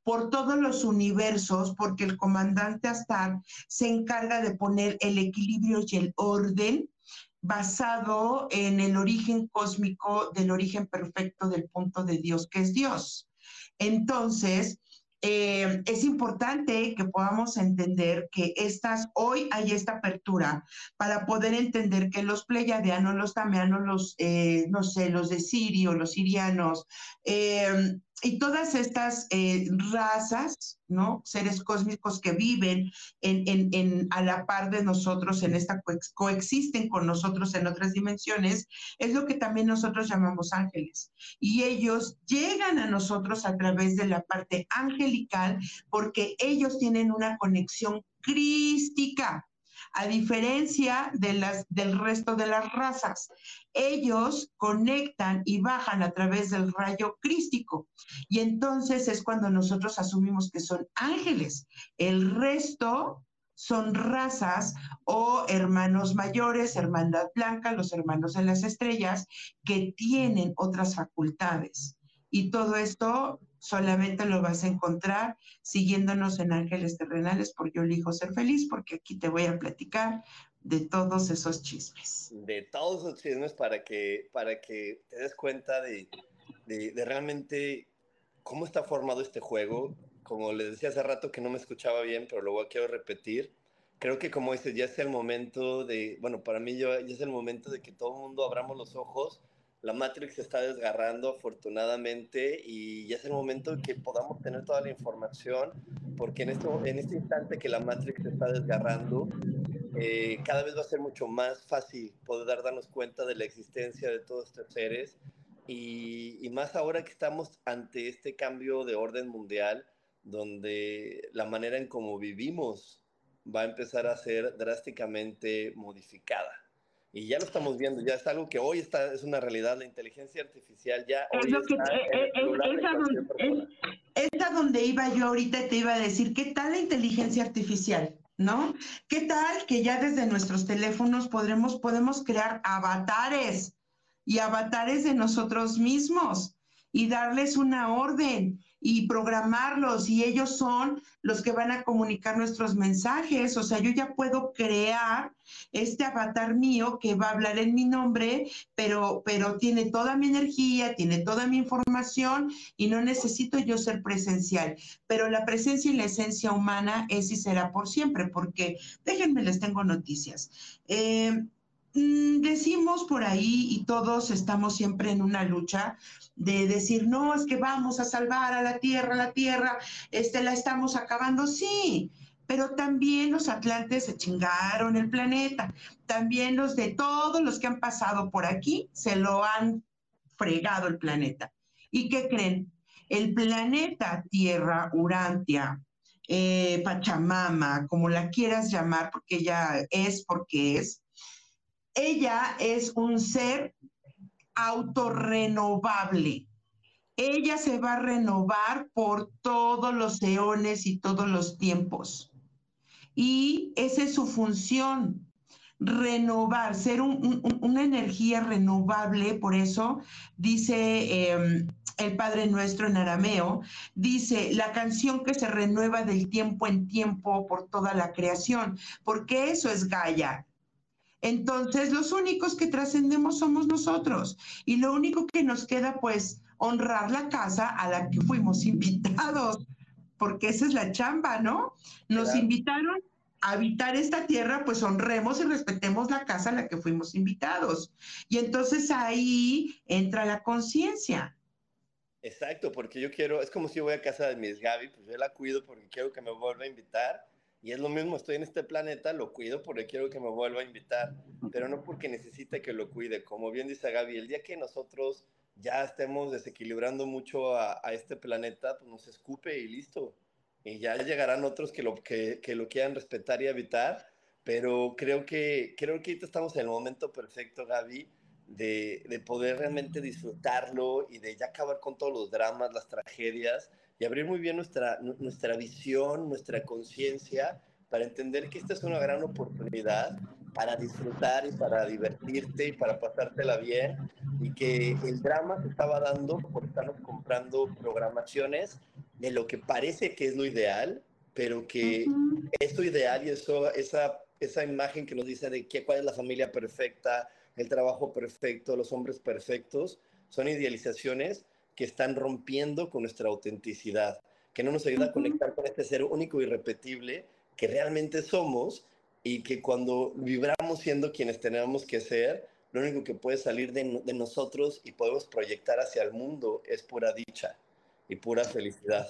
Por todos los universos, porque el comandante Astar se encarga de poner el equilibrio y el orden basado en el origen cósmico del origen perfecto del punto de Dios, que es Dios. Entonces, eh, es importante que podamos entender que estas, hoy hay esta apertura para poder entender que los pleyadianos, los tameanos, los, eh, no sé, los de Sirio, los sirianos, eh, y todas estas eh, razas, ¿no? Seres cósmicos que viven en, a la par de nosotros, en esta coexisten con nosotros en otras dimensiones, es lo que también nosotros llamamos ángeles. Y ellos llegan a nosotros a través de la parte angelical porque ellos tienen una conexión crística a diferencia del resto de las razas. Ellos conectan y bajan a través del rayo crístico y entonces es cuando nosotros asumimos que son ángeles. El resto son razas o hermanos mayores, hermandad blanca, los hermanos de las estrellas, que tienen otras facultades. Y todo esto solamente lo vas a encontrar siguiéndonos en Ángeles Terrenales, porque yo elijo ser feliz, porque aquí te voy a platicar de todos esos chismes. De todos esos chismes para que, para que te des cuenta de, de, realmente cómo está formado este juego. Como les decía hace rato que no me escuchaba bien, pero luego quiero repetir. Creo que como dices, ya es el momento de, bueno, para mí ya es el momento de que todo el mundo abramos los ojos la Matrix se está desgarrando afortunadamente y ya es el momento que podamos tener toda la información, porque en este, en este instante que la Matrix se está desgarrando, eh, cada vez va a ser mucho más fácil poder darnos cuenta de la existencia de todos estos seres y, y más ahora que estamos ante este cambio de orden mundial, donde la manera en cómo vivimos va a empezar a ser drásticamente modificada. Y ya lo estamos viendo, ya es algo que hoy está, es una realidad, la inteligencia artificial ya es hoy lo que, está a donde, es- es a donde iba yo ahorita, te iba a decir, ¿qué tal la inteligencia artificial? ¿No? ¿Qué tal que ya desde nuestros teléfonos podremos, podemos crear avatares y avatares de nosotros mismos y darles una orden y programarlos y ellos son los que van a comunicar nuestros mensajes? O sea, yo ya puedo crear este avatar mío que va a hablar en mi nombre pero, pero tiene toda mi energía, tiene toda mi información y no necesito yo ser presencial. Pero la presencia y la esencia humana es y será por siempre, porque déjenme, les tengo noticias. Eh, decimos por ahí y todos estamos siempre en una lucha de decir, no, es que vamos a salvar a la tierra, la tierra, este, la estamos acabando, sí, pero también los atlantes se chingaron el planeta también los de todos los que han pasado por aquí se lo han fregado el planeta. ¿Y qué creen? El planeta Tierra, Urantia, eh, Pachamama, como la quieras llamar, porque ella es porque es, ella es un ser autorrenovable. Ella se va a renovar por todos los eones y todos los tiempos. Y esa es su función, renovar, ser un- un- una energía renovable, por eso dice eh, el Padre Nuestro en arameo, dice la canción que se renueva del tiempo en tiempo por toda la creación, porque eso es Gaia. Entonces, los únicos que trascendemos somos nosotros y lo único que nos queda, pues, honrar la casa a la que fuimos invitados, porque esa es la chamba, ¿no? Nos Claro. invitaron a habitar esta tierra, pues honremos y respetemos la casa a la que fuimos invitados. Y entonces ahí entra la conciencia. Exacto, porque yo quiero, es como si yo voy a casa de mis Gaby, pues yo la cuido porque quiero que me vuelva a invitar. Y es lo mismo, estoy en este planeta, lo cuido porque quiero que me vuelva a invitar, pero no porque necesite que lo cuide. Como bien dice Gaby, el día que nosotros ya estemos desequilibrando mucho a, a este planeta, pues nos escupe y listo. Y ya llegarán otros que lo, que, que lo quieran respetar y habitar, pero creo que, creo que ahorita estamos en el momento perfecto, Gaby, de, de poder realmente disfrutarlo y de ya acabar con todos los dramas, las tragedias y abrir muy bien nuestra, nu- nuestra visión, nuestra conciencia para entender que esta es una gran oportunidad para disfrutar y para divertirte y para pasártela bien y que el drama se estaba dando por estarnos comprando programaciones de lo que parece que es lo ideal, pero que Ujú. esto ideal y eso, esa, esa imagen que nos dice de que, cuál es la familia perfecta, el trabajo perfecto, los hombres perfectos, son idealizaciones que están rompiendo con nuestra autenticidad, que no nos ayuda a conectar con este ser único y irrepetible que realmente somos y que cuando vibramos siendo quienes tenemos que ser, lo único que puede salir de, no- de nosotros y podemos proyectar hacia el mundo es pura dicha y pura felicidad.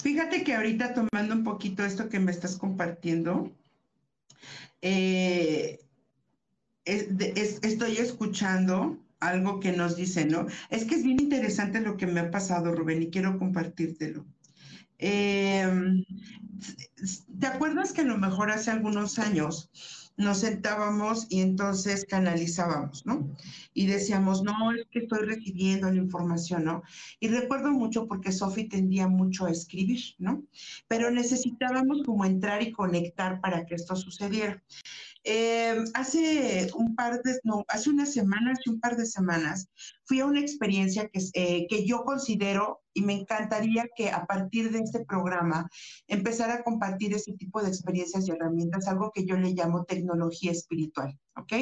Fíjate que ahorita tomando un poquito esto que me estás compartiendo, eh, es- de- es- estoy escuchando algo que nos dice, ¿no? Es que es bien interesante lo que me ha pasado, Rubén, y quiero compartírtelo. Eh, ¿Te acuerdas que a lo mejor hace algunos años nos sentábamos y entonces canalizábamos, ¿no? Y decíamos, no, es que estoy recibiendo la información, ¿no? Y recuerdo mucho porque Sofi tendía mucho a escribir, ¿no? Pero necesitábamos como entrar y conectar para que esto sucediera. Eh, hace un par de, no, hace unas semanas, hace un par de semanas, fui a una experiencia que, eh, que yo considero y me encantaría que a partir de este programa empezara a compartir ese tipo de experiencias y herramientas, algo que yo le llamo tecnología espiritual, ¿ok?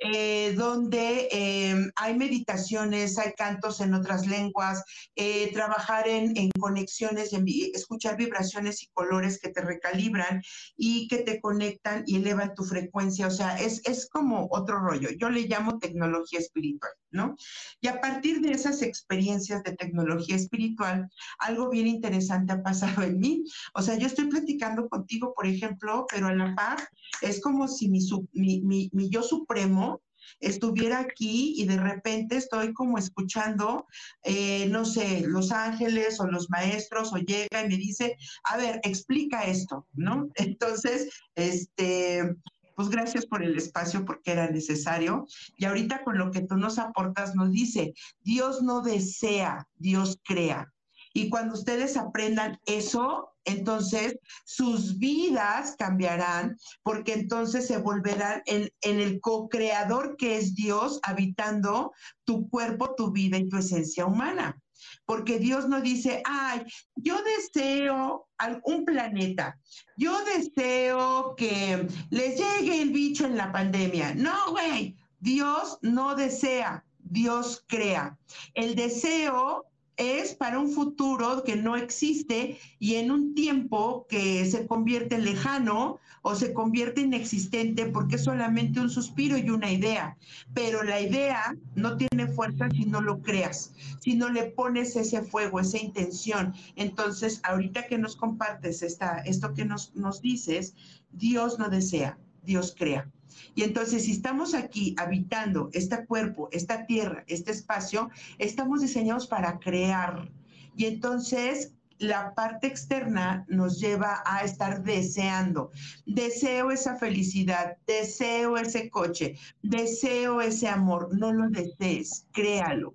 Eh, donde eh, hay meditaciones, hay cantos en otras lenguas, eh, trabajar en, en conexiones, escuchar vibraciones y colores que te recalibran y que te conectan y elevan tu frecuencia. O sea, es, es como otro rollo. Yo le llamo tecnología espiritual, ¿no? Y a partir de esas experiencias de tecnología espiritual, algo bien interesante ha pasado en mí. O sea, yo estoy platicando contigo, por ejemplo, pero a la par es como si mi, yo supremo estuviera aquí y de repente estoy como escuchando, eh, no sé, los ángeles o los maestros o llega y me dice, a ver, explica esto, ¿no? Entonces, este, pues gracias por el espacio porque era necesario. Y ahorita con lo que tú nos aportas nos dice, Dios no desea, Dios crea. Y cuando ustedes aprendan eso, entonces sus vidas cambiarán, porque entonces se volverán en, el co-creador que es Dios habitando tu cuerpo, tu vida y tu esencia humana porque Dios no dice, ay, yo deseo un planeta, yo deseo que les llegue el bicho en la pandemia. No, güey, Dios no desea, Dios crea. El deseo es para un futuro que no existe y en un tiempo que se convierte lejano o se convierte inexistente porque es solamente un suspiro y una idea. Pero la idea no tiene fuerza si no lo creas, si no le pones ese fuego, esa intención. Entonces, ahorita que nos compartes esta, esto que nos, nos dices, Dios no desea, Dios crea. Y entonces, si estamos aquí habitando este cuerpo, esta tierra, este espacio, estamos diseñados para crear. Y entonces, la parte externa nos lleva a estar deseando. Deseo esa felicidad, deseo ese coche, deseo ese amor. No lo desees, créalo.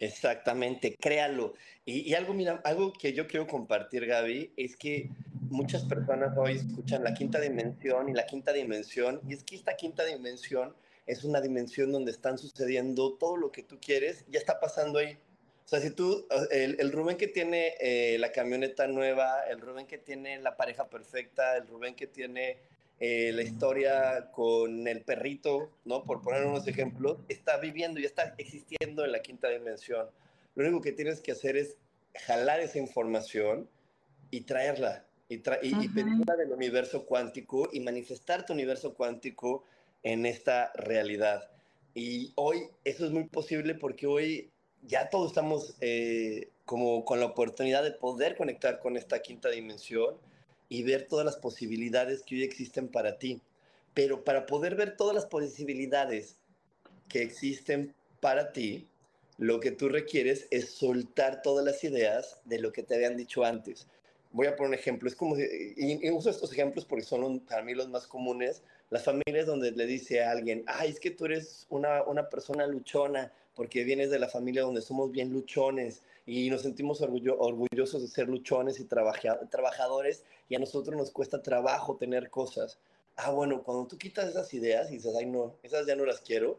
Exactamente, créalo. Y, algo, mira, algo que yo quiero compartir, Gaby, es que muchas personas hoy escuchan la quinta dimensión y la quinta dimensión, y es que esta quinta dimensión es una dimensión donde están sucediendo todo lo que tú quieres, ya está pasando ahí. O sea, si tú, el, Rubén que tiene eh, la camioneta nueva, el Rubén que tiene la pareja perfecta, el Rubén que tiene eh, la historia con el perrito, ¿no? Por poner unos ejemplos, está viviendo y está existiendo en la quinta dimensión. Lo único que tienes que hacer es jalar esa información y traerla, y, y, pedirla del universo cuántico y manifestar tu universo cuántico en esta realidad. Y hoy eso es muy posible porque hoy ya todos estamos eh, como con la oportunidad de poder conectar con esta quinta dimensión y ver todas las posibilidades que hoy existen para ti. Pero para poder ver todas las posibilidades que existen para ti, lo que tú requieres es soltar todas las ideas de lo que te habían dicho antes. Voy a poner un ejemplo, es como, y, uso estos ejemplos porque son para mí los más comunes, las familias donde le dice a alguien, ay, es que tú eres una, una persona luchona, porque vienes de la familia donde somos bien luchones y nos sentimos orgullosos de ser luchones y trabajadores y a nosotros nos cuesta trabajo tener cosas. Ah, bueno, cuando tú quitas esas ideas y dices, ay, no, esas ya no las quiero,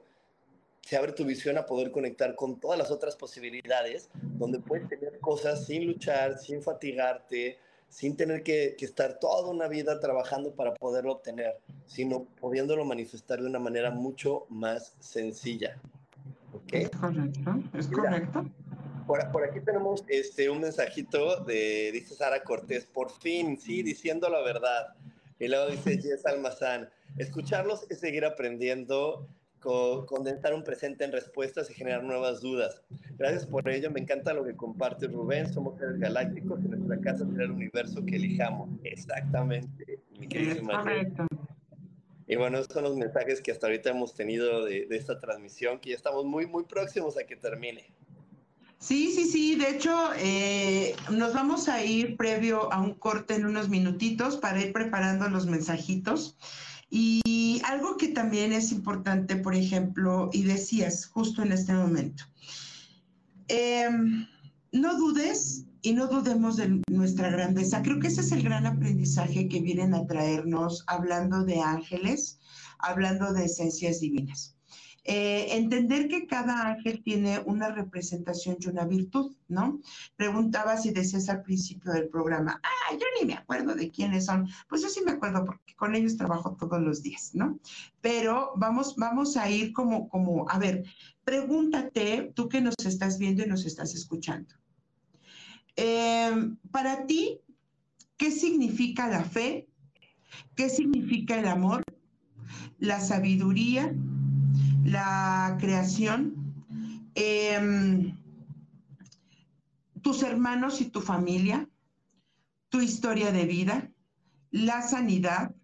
se abre tu visión a poder conectar con todas las otras posibilidades, donde puedes tener cosas sin luchar, sin fatigarte, sin tener que, estar toda una vida trabajando para poderlo obtener, sino pudiéndolo manifestar de una manera mucho más sencilla. Es correcto, es correcto. Por, aquí tenemos este, un mensajito de, dice Sara Cortés, por fin, sí, diciendo la verdad. Y luego dice Jess Almazán, escucharlos es seguir aprendiendo condensar un presente en respuestas y generar nuevas dudas. Gracias por ello, me encanta lo que comparte Rubén, somos seres galácticos y nuestra casa será el universo que elijamos. Exactamente, mi querido Y bueno, esos son los mensajes que hasta ahorita hemos tenido de, de, esta transmisión, que ya estamos muy, muy próximos a que termine. Sí, sí, sí, de hecho, eh, nos vamos a ir previo a un corte en unos minutitos para ir preparando los mensajitos. Y algo que también es importante, por ejemplo, y decías justo en este momento, em, no dudes y no dudemos de nuestra grandeza. Creo que ese es el gran aprendizaje que vienen a traernos hablando de ángeles, hablando de esencias divinas. Eh, entender que cada ángel tiene una representación y una virtud, ¿no? Preguntaba si decías al principio del programa, ah, yo ni me acuerdo de quiénes son. Pues yo sí me acuerdo porque con ellos trabajo todos los días, ¿no? Pero vamos, vamos a ir como, como, a ver, pregúntate, tú que nos estás viendo y nos estás escuchando. Em, para ti, ¿qué significa la fe? ¿Qué significa el amor? La sabiduría, la creación, em, tus hermanos y tu familia, tu historia de vida, la sanidad,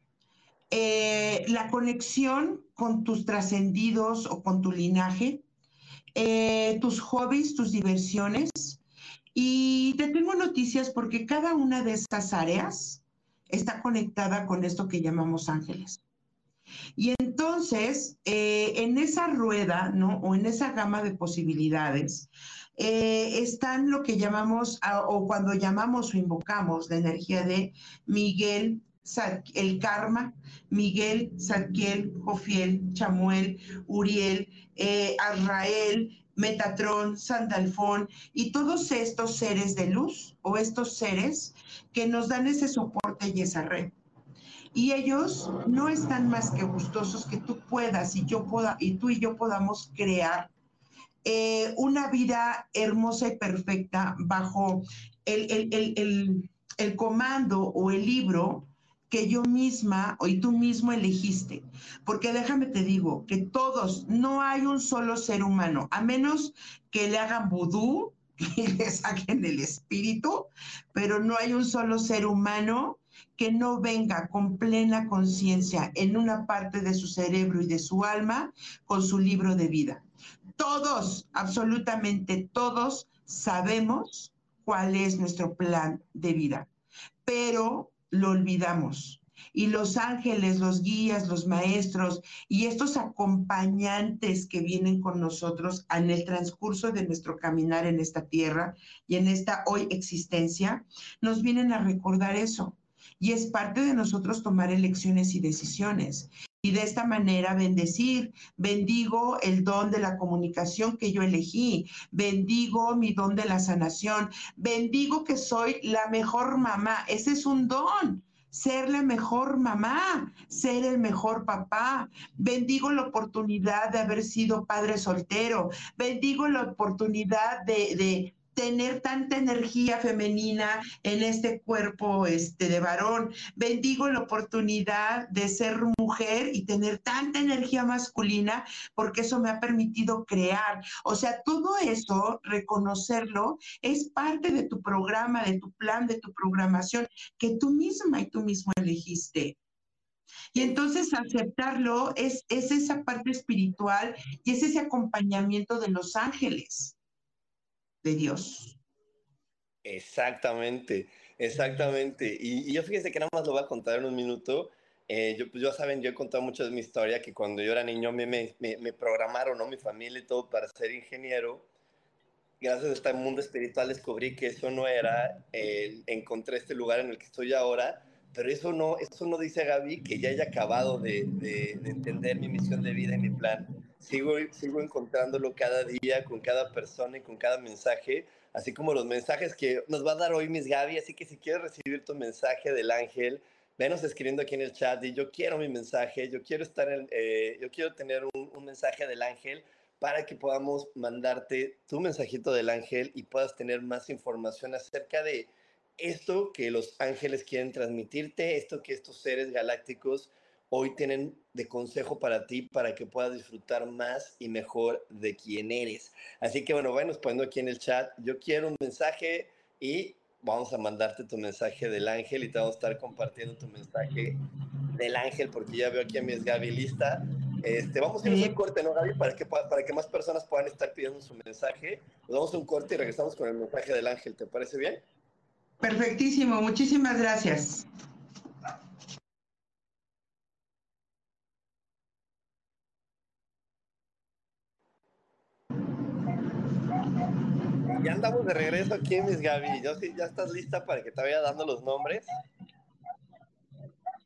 eh, la conexión con tus trascendidos o con tu linaje, eh, tus hobbies, tus diversiones. Y te tengo noticias porque cada una de estas áreas está conectada con esto que llamamos ángeles. Y entonces, eh, en esa rueda, ¿no? O en esa gama de posibilidades, eh, están lo que llamamos, o cuando llamamos o invocamos la energía de Miguel, el karma, Miguel, Zadkiel, Jofiel, Chamuel, Uriel, eh, Azrael, Metatrón, Sandalfón y todos estos seres de luz o estos seres que nos dan ese soporte y esa red. Y ellos no están más que gustosos que tú puedas y yo pueda y tú y yo podamos crear eh, una vida hermosa y perfecta bajo el, el comando o el libro que yo misma o tú mismo elegiste. Porque déjame te digo que todos, no hay un solo ser humano, a menos que le hagan vudú y le saquen el espíritu, pero no hay un solo ser humano que no venga con plena conciencia en una parte de su cerebro y de su alma con su libro de vida. Todos, absolutamente todos, sabemos cuál es nuestro plan de vida, pero lo olvidamos. Y los ángeles, los guías, los maestros y estos acompañantes que vienen con nosotros en el transcurso de nuestro caminar en esta tierra y en esta hoy existencia, nos vienen a recordar eso. Y es parte de nosotros tomar elecciones y decisiones y de esta manera bendecir. Bendigo el don de la comunicación que yo elegí, bendigo mi don de la sanación, bendigo que soy la mejor mamá. Ese es un don ser la mejor mamá, ser el mejor papá. Bendigo la oportunidad de haber sido padre soltero. Bendigo la oportunidad de, de, tener tanta energía femenina en este cuerpo este, de varón. Bendigo la oportunidad de ser mujer y tener tanta energía masculina porque eso me ha permitido crear. O sea, todo eso, reconocerlo, es parte de tu programa, de tu plan, de tu programación que tú misma y tú mismo elegiste. Y entonces aceptarlo es, es esa parte espiritual y es ese acompañamiento de los ángeles Dios. Exactamente, exactamente. Y, yo fíjese que nada más lo voy a contar en un minuto. Eh, yo, pues ya saben, yo he contado mucho de mi historia, que cuando yo era niño me, me, me programaron, ¿no? Mi familia y todo para ser ingeniero. Gracias a este mundo espiritual descubrí que eso no era, encontré este lugar en el que estoy ahora, pero eso no, eso no dice Gaby que ya haya acabado de entender mi misión de vida y mi plan sigo, sigo encontrándolo cada día con cada persona y con cada mensaje, así como los mensajes que nos va a dar hoy Miss Gaby. Así que si quieres recibir tu mensaje del ángel, venos escribiendo aquí en el chat y yo quiero mi mensaje, yo quiero estar en, eh, yo quiero tener un, un mensaje del ángel para que podamos mandarte tu mensajito del ángel y puedas tener más información acerca de esto que los ángeles quieren transmitirte, esto que estos seres galácticos hoy tienen de consejo para ti para que puedas disfrutar más y mejor de quién eres. Así que bueno, bueno, poniendo aquí en el chat, yo quiero un mensaje y vamos a mandarte tu mensaje del ángel y te vamos a estar compartiendo tu mensaje del ángel porque ya veo aquí a mi Gaby lista. Este, vamos a ir a un corte, ¿no, Gaby? Para que, para que más personas puedan estar pidiendo su mensaje. Nos vamos a un corte y regresamos con el mensaje del ángel. ¿Te parece bien? Perfectísimo, muchísimas gracias. Ya andamos de regreso aquí, Miss Gaby. ¿Ya estás lista para que te vaya dando los nombres?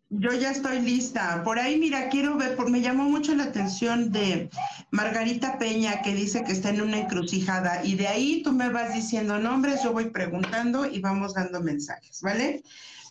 Yo ya estoy lista. Por ahí, mira, quiero ver, porque me llamó mucho la atención de Margarita Peña, que dice que está en una encrucijada. Y de ahí tú me vas diciendo nombres, yo voy preguntando y vamos dando mensajes, ¿vale?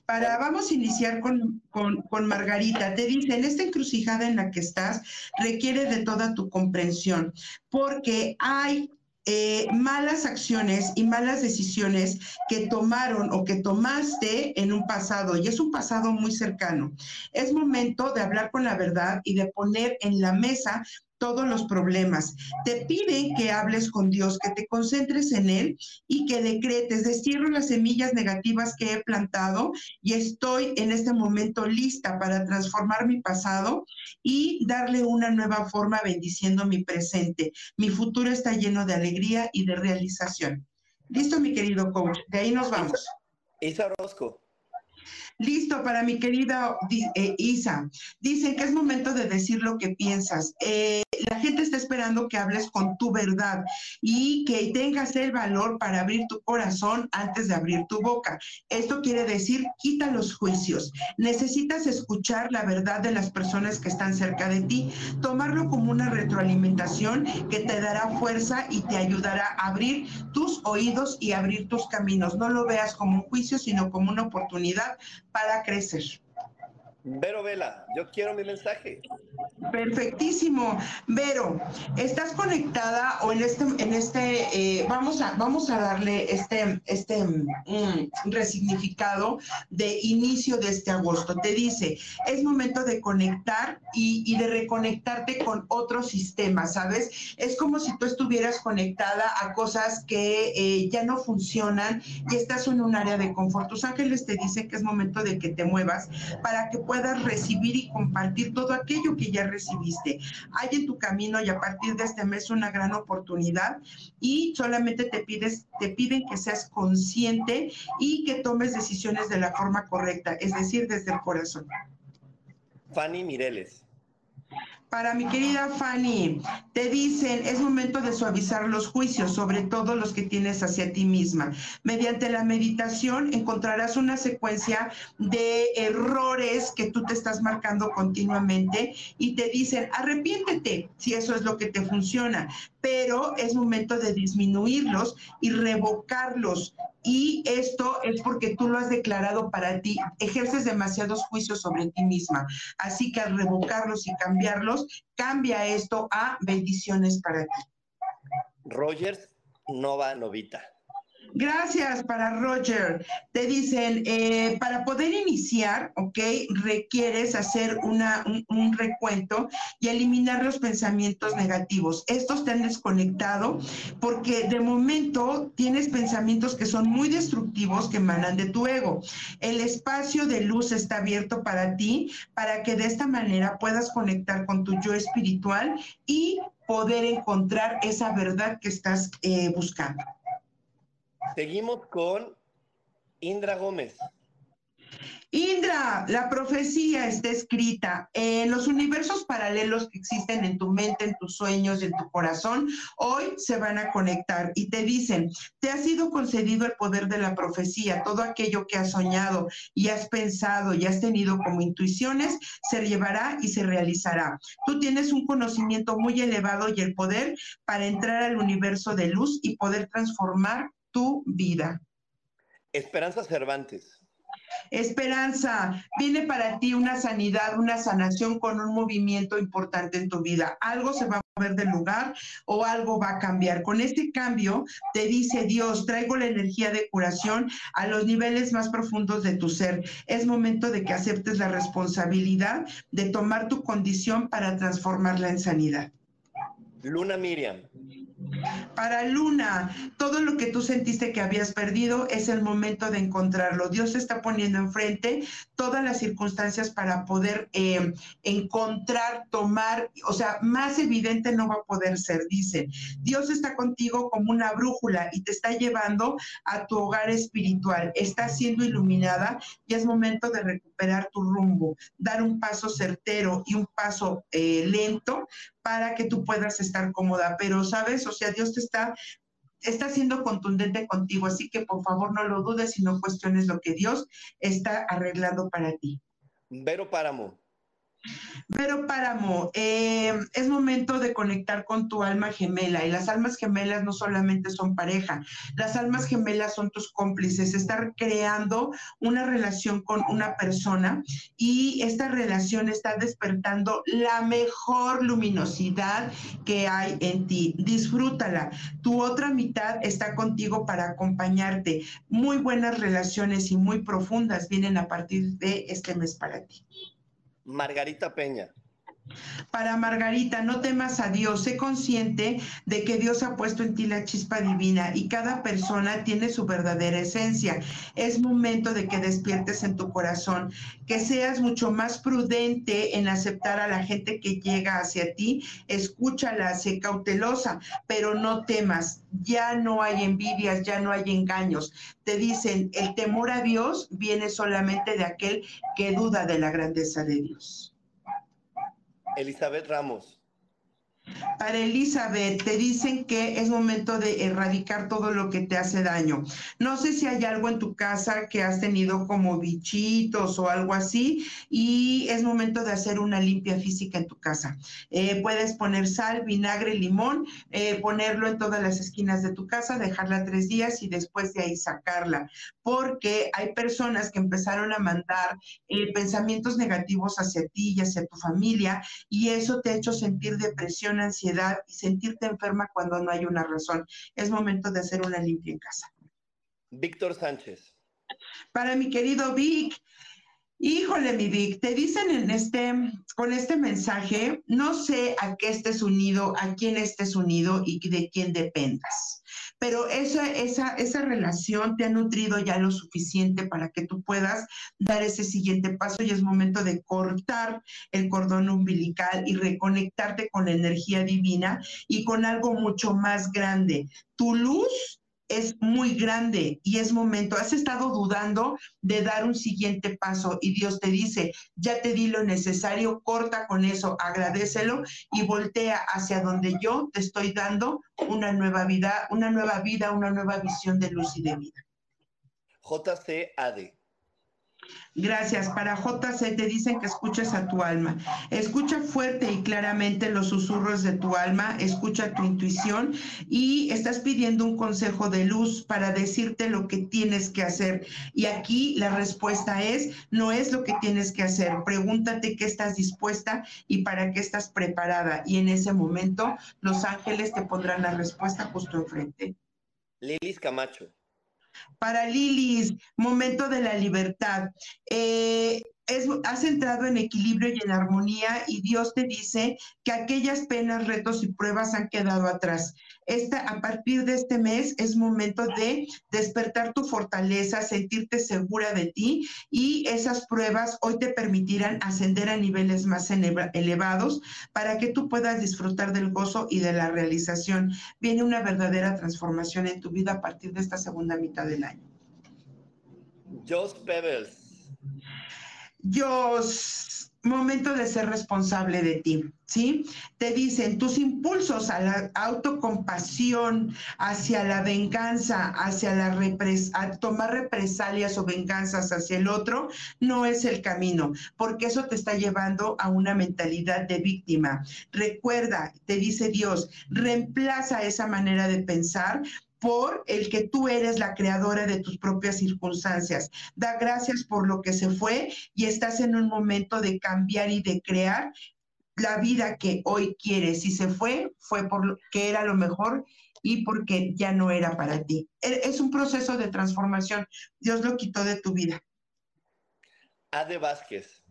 Para, vamos a iniciar con, con, con, Margarita. Te dice, en esta encrucijada en la que estás, requiere de toda tu comprensión, porque hay eh, malas acciones y malas decisiones que tomaron o que tomaste en un pasado, y es un pasado muy cercano. Es momento de hablar con la verdad y de poner en la mesa todos los problemas. Te piden que hables con Dios, que te concentres en Él y que decretes, destierro las semillas negativas que he plantado y estoy en este momento lista para transformar mi pasado y darle una nueva forma bendiciendo mi presente. Mi futuro está lleno de alegría y de realización. Listo, mi querido coach. De ahí nos vamos. Isa Orozco. Listo, para mi querida eh, Isa. Dicen que es momento de decir lo que piensas. Eh, la gente está esperando que hables con tu verdad y que tengas el valor para abrir tu corazón antes de abrir tu boca. Esto quiere decir, quita los juicios. Necesitas escuchar la verdad de las personas que están cerca de ti, tomarlo como una retroalimentación que te dará fuerza y te ayudará a abrir tus oídos y abrir tus caminos. No lo veas como un juicio, sino como una oportunidad para crecer. Vero Vela, yo quiero mi mensaje. Perfectísimo. Vero, ¿estás conectada o en este, en este, eh, vamos a, vamos a darle este, este mm, resignificado de inicio de este agosto? Te dice, es momento de conectar y, de reconectarte con otro sistema, ¿sabes? Es como si tú estuvieras conectada a cosas que eh, ya no funcionan y estás en un área de confort. Tus ángeles te dicen que es momento de que te muevas para que puedas recibir y compartir todo aquello que ya recibiste. Hay en tu camino y a partir de este mes una gran oportunidad y solamente te pides, te piden que seas consciente y que tomes decisiones de la forma correcta, es decir, desde el corazón. Fanny Mireles. Para mi querida Fanny, te dicen, es momento de suavizar los juicios, sobre todo los que tienes hacia ti misma. Mediante la meditación encontrarás una secuencia de errores que tú te estás marcando continuamente y te dicen, arrepiéntete si eso es lo que te funciona, pero es momento de disminuirlos y revocarlos y esto es porque tú lo has declarado para ti. Ejerces demasiados juicios sobre ti misma. Así que al revocarlos y cambiarlos, cambia esto a bendiciones para ti. Rogers Nova Novita. Gracias para Roger. Te dicen, eh, para poder iniciar, ¿ok? Requieres hacer un, recuento y eliminar los pensamientos negativos. Estos te han desconectado porque de momento tienes pensamientos que son muy destructivos que emanan de tu ego. El espacio de luz está abierto para ti para que de esta manera puedas conectar con tu yo espiritual y poder encontrar esa verdad que estás eh, buscando. Seguimos con Indra Gómez. Indra, la profecía está escrita en los universos paralelos que existen en tu mente, en tus sueños, en tu corazón. Hoy se van a conectar y te dicen, te ha sido concedido el poder de la profecía. Todo aquello que has soñado y has pensado y has tenido como intuiciones se llevará y se realizará. Tú tienes un conocimiento muy elevado y el poder para entrar al universo de luz y poder transformar tu vida. Esperanza Cervantes. Esperanza, viene para ti una sanidad, una sanación con un movimiento importante en tu vida. Algo se va a mover del lugar o algo va a cambiar. Con este cambio, te dice Dios, traigo la energía de curación a los niveles más profundos de tu ser. Es momento de que aceptes la responsabilidad de tomar tu condición para transformarla en sanidad. Luna Miriam. Para Luna, todo lo que tú sentiste que habías perdido es el momento de encontrarlo. Dios está poniendo enfrente todas las circunstancias para poder eh, encontrar, tomar, o sea, más evidente no va a poder ser, dice. Dios está contigo como una brújula y te está llevando a tu hogar espiritual. Está siendo iluminada y es momento de recuperar tu rumbo, dar un paso certero y un paso eh, lento para que tú puedas estar cómoda. Pero, ¿sabes? O sea, Dios te está está siendo contundente contigo, así que por favor no lo dudes y no cuestiones lo que Dios está arreglando para ti. Vero Páramo. Pero Páramo, eh, es momento de conectar con tu alma gemela y las almas gemelas no solamente son pareja, las almas gemelas son tus cómplices, estar creando una relación con una persona y esta relación está despertando la mejor luminosidad que hay en ti. Disfrútala. Tu otra mitad está contigo para acompañarte. Muy buenas relaciones y muy profundas vienen a partir de este mes para ti. Margarita Peña. Para Margarita, no temas a Dios, sé consciente de que Dios ha puesto en ti la chispa divina y cada persona tiene su verdadera esencia. Es momento de que despiertes en tu corazón, que seas mucho más prudente en aceptar a la gente que llega hacia ti, escúchala, sé cautelosa, pero no temas, ya no hay envidias, ya no hay engaños. Te dicen, el temor a Dios viene solamente de aquel que duda de la grandeza de Dios. Elizabeth Ramos. Para Elizabeth, te dicen que es momento de erradicar todo lo que te hace daño. No sé si hay algo en tu casa que has tenido como bichitos o algo así y es momento de hacer una limpia física en tu casa. Eh, puedes poner sal, vinagre, limón, eh, ponerlo en todas las esquinas de tu casa, dejarla tres días y después de ahí sacarla, porque hay personas que empezaron a mandar eh, pensamientos negativos hacia ti y hacia tu familia y eso te ha hecho sentir depresión ansiedad y sentirte enferma cuando no hay una razón. Es momento de hacer una limpia en casa. Víctor Sánchez. Para mi querido Vic, híjole mi Vic, te dicen en este, con este mensaje, no sé a qué estés unido, a quién estés unido y de quién dependas pero esa, esa, esa relación te ha nutrido ya lo suficiente para que tú puedas dar ese siguiente paso y es momento de cortar el cordón umbilical y reconectarte con la energía divina y con algo mucho más grande. Tu luz es muy grande y es momento. Has estado dudando de dar un siguiente paso y Dios te dice, ya te di lo necesario, corta con eso, agradecelo y voltea hacia donde yo te estoy dando una nueva vida, una nueva vida, una nueva visión de luz y de vida. JCAD. Gracias. Para JC te dicen que escuches a tu alma. Escucha fuerte y claramente los susurros de tu alma, escucha tu intuición y estás pidiendo un consejo de luz para decirte lo que tienes que hacer. Y aquí la respuesta es, no es lo que tienes que hacer. Pregúntate qué estás dispuesta y para qué estás preparada. Y en ese momento los ángeles te pondrán la respuesta justo enfrente. Lilis Camacho. Para Lilis, momento de la libertad. Eh, has entrado en equilibrio y en armonía y Dios te dice que aquellas penas, retos y pruebas han quedado atrás. Esta, a partir de este mes es momento de despertar tu fortaleza, sentirte segura de ti y esas pruebas hoy te permitirán ascender a niveles más elevados para que tú puedas disfrutar del gozo y de la realización. Viene una verdadera transformación en tu vida a partir de esta segunda mitad del año. Jos Pebbles. Jos, momento de ser responsable de ti, ¿sí? Te dicen, tus impulsos a la autocompasión, hacia la venganza, hacia la repres a tomar represalias o venganzas hacia el otro, no es el camino, porque eso te está llevando a una mentalidad de víctima. Recuerda, te dice Dios, reemplaza esa manera de pensar por el que tú eres la creadora de tus propias circunstancias. Da gracias por lo que se fue y estás en un momento de cambiar y de crear la vida que hoy quieres. Si se fue, fue porque era lo mejor y porque ya no era para ti. E, es un proceso de transformación. Dios lo quitó de tu vida. Ade Vázquez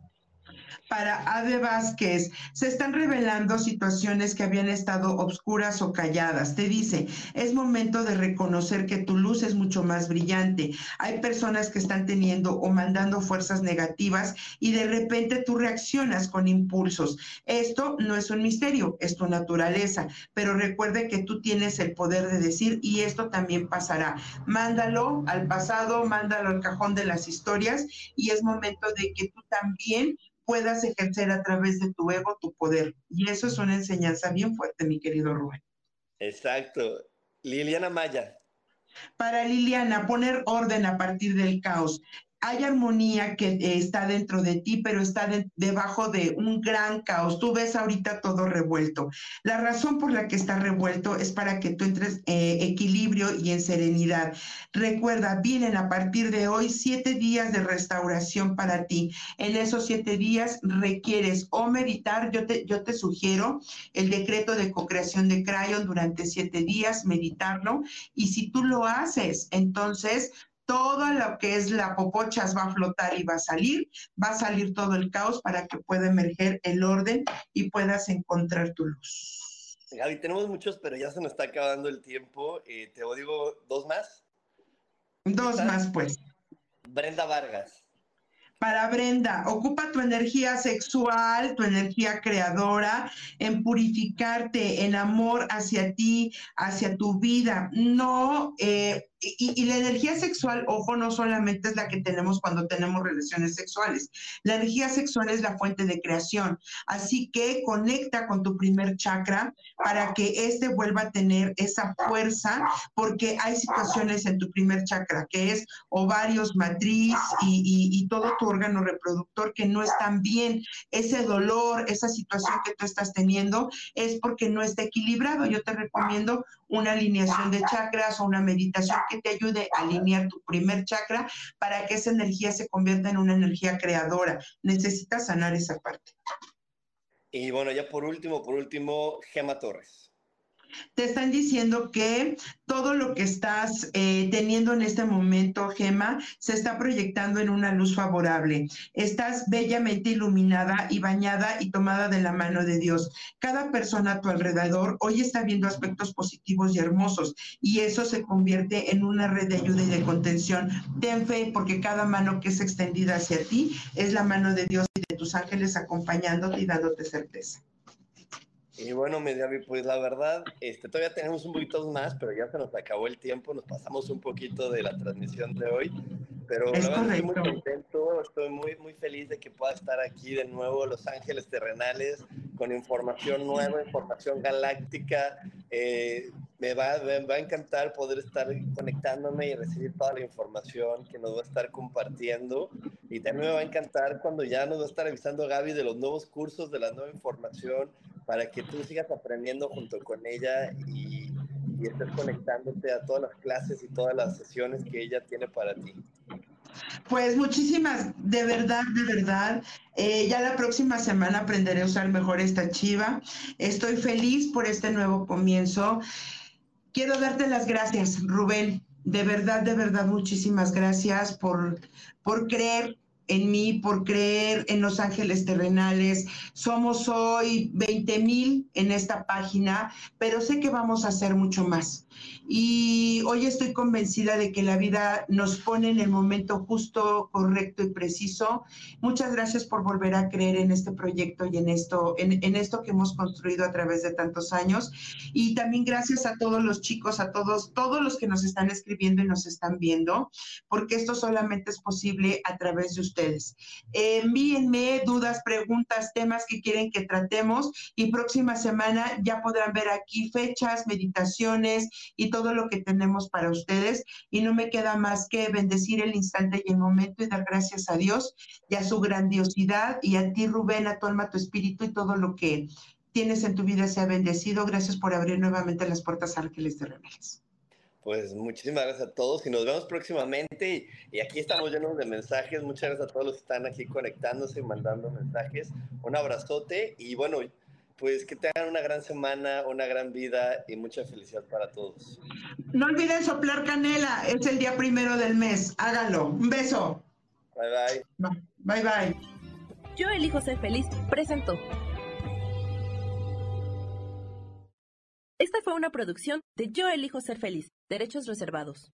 para Ave Vázquez. Se están revelando situaciones que habían estado obscuras o calladas. Te dice, es momento de reconocer que tu luz es mucho más brillante. Hay personas que están teniendo o mandando fuerzas negativas y de repente tú reaccionas con impulsos. Esto no es un misterio, es tu naturaleza, pero recuerde que tú tienes el poder de decir y esto también pasará. Mándalo al pasado, mándalo al cajón de las historias y es momento de que tú también puedas ejercer a través de tu ego tu poder. Y eso es una enseñanza bien fuerte, mi querido Rubén. Exacto. Liliana Maya. Para Liliana, poner orden a partir del caos hay armonía que eh, está dentro de ti, pero está debajo de un gran caos. Tú ves ahorita todo revuelto. La razón por la que está revuelto es para que tú entres en eh, equilibrio y en serenidad. Recuerda, vienen a partir de hoy siete días de restauración para ti. En esos siete días requieres o meditar, yo te, yo te sugiero el decreto de co-creación de Crayon durante siete días, meditarlo. Y si tú lo haces, entonces todo lo que es la popochas va a flotar y va a salir, va a salir todo el caos para que pueda emerger el orden y puedas encontrar tu luz. Gaby, tenemos muchos, pero ya se nos está acabando el tiempo. Eh, te digo dos más. Dos más, pues. Brenda Vargas. Para Brenda, ocupa tu energía sexual, tu energía creadora, en purificarte, en amor hacia ti, hacia tu vida. No eh, y, la energía sexual, ojo, no solamente es la que tenemos cuando tenemos relaciones sexuales. La energía sexual es la fuente de creación. Así que conecta con tu primer chakra para que éste vuelva a tener esa fuerza, porque hay situaciones en tu primer chakra, que es ovarios, matriz y, y todo tu órgano reproductor que no están bien. Ese dolor, esa situación que tú estás teniendo es porque no está equilibrado. Yo te recomiendo una alineación de chakras o una meditación que te ayude a alinear tu primer chakra para que esa energía se convierta en una energía creadora. Necesitas sanar esa parte. Y bueno, ya por último, por último, Gema Torres te están diciendo que todo lo que estás eh, teniendo en este momento, Gema, se está proyectando en una luz favorable. Estás bellamente iluminada y bañada y tomada de la mano de Dios. Cada persona a tu alrededor hoy está viendo aspectos positivos y hermosos y eso se convierte en una red de ayuda y de contención. Ten fe porque cada mano que es extendida hacia ti es la mano de Dios y de tus ángeles acompañándote y dándote certeza. Y bueno, Mediavi, pues la verdad, este, todavía tenemos un poquito más, pero ya se nos acabó el tiempo, nos pasamos un poquito de la transmisión de hoy, pero la verdad estoy muy contento, estoy muy, muy feliz de que pueda estar aquí de nuevo Los Ángeles Terrenales con información nueva, información galáctica. Eh, me, va, me va a encantar poder estar conectándome y recibir toda la información que nos va a estar compartiendo. Y también me va a encantar cuando ya nos va a estar avisando Gaby de los nuevos cursos, de la nueva información, para que tú sigas aprendiendo junto con ella y, estés conectándote a todas las clases y todas las sesiones que ella tiene para ti. Pues muchísimas, de verdad, de verdad. Eh, ya la próxima semana aprenderé a usar mejor esta chiva. Estoy feliz por este nuevo comienzo. Quiero darte las gracias, Rubén. De verdad, de verdad, muchísimas gracias por, por creer en mí, por creer en los ángeles terrenales. Somos hoy 20 mil en esta página, pero sé que vamos a hacer mucho más. Y hoy estoy convencida de que la vida nos pone en el momento justo, correcto y preciso. Muchas gracias por volver a creer en este proyecto y en esto, en, en esto que hemos construido a través de tantos años. Y también gracias a todos los chicos, a todos, todos los que nos están escribiendo y nos están viendo, porque esto solamente es posible a través de ustedes. envíenme dudas, preguntas, temas que quieren que tratemos y próxima semana ya podrán ver aquí fechas, meditaciones y todo lo que tenemos para ustedes. Y no me queda más que bendecir el instante y el momento y dar gracias a Dios y a su grandiosidad y a ti, Rubén, a tu alma, tu espíritu y todo lo que tienes en tu vida sea bendecido. Gracias por abrir nuevamente las puertas Ángeles de Rebeldes. Pues muchísimas gracias a todos y nos vemos próximamente. Y, aquí estamos llenos de mensajes. Muchas gracias a todos los que están aquí conectándose y mandando mensajes. Un abrazote y bueno, pues que tengan una gran semana, una gran vida y mucha felicidad para todos. No olviden soplar canela, es el día primero del mes, háganlo. Un beso. Bye bye. Bye bye. Yo elijo ser feliz, presento. Esta fue una producción de Yo elijo ser feliz, derechos reservados.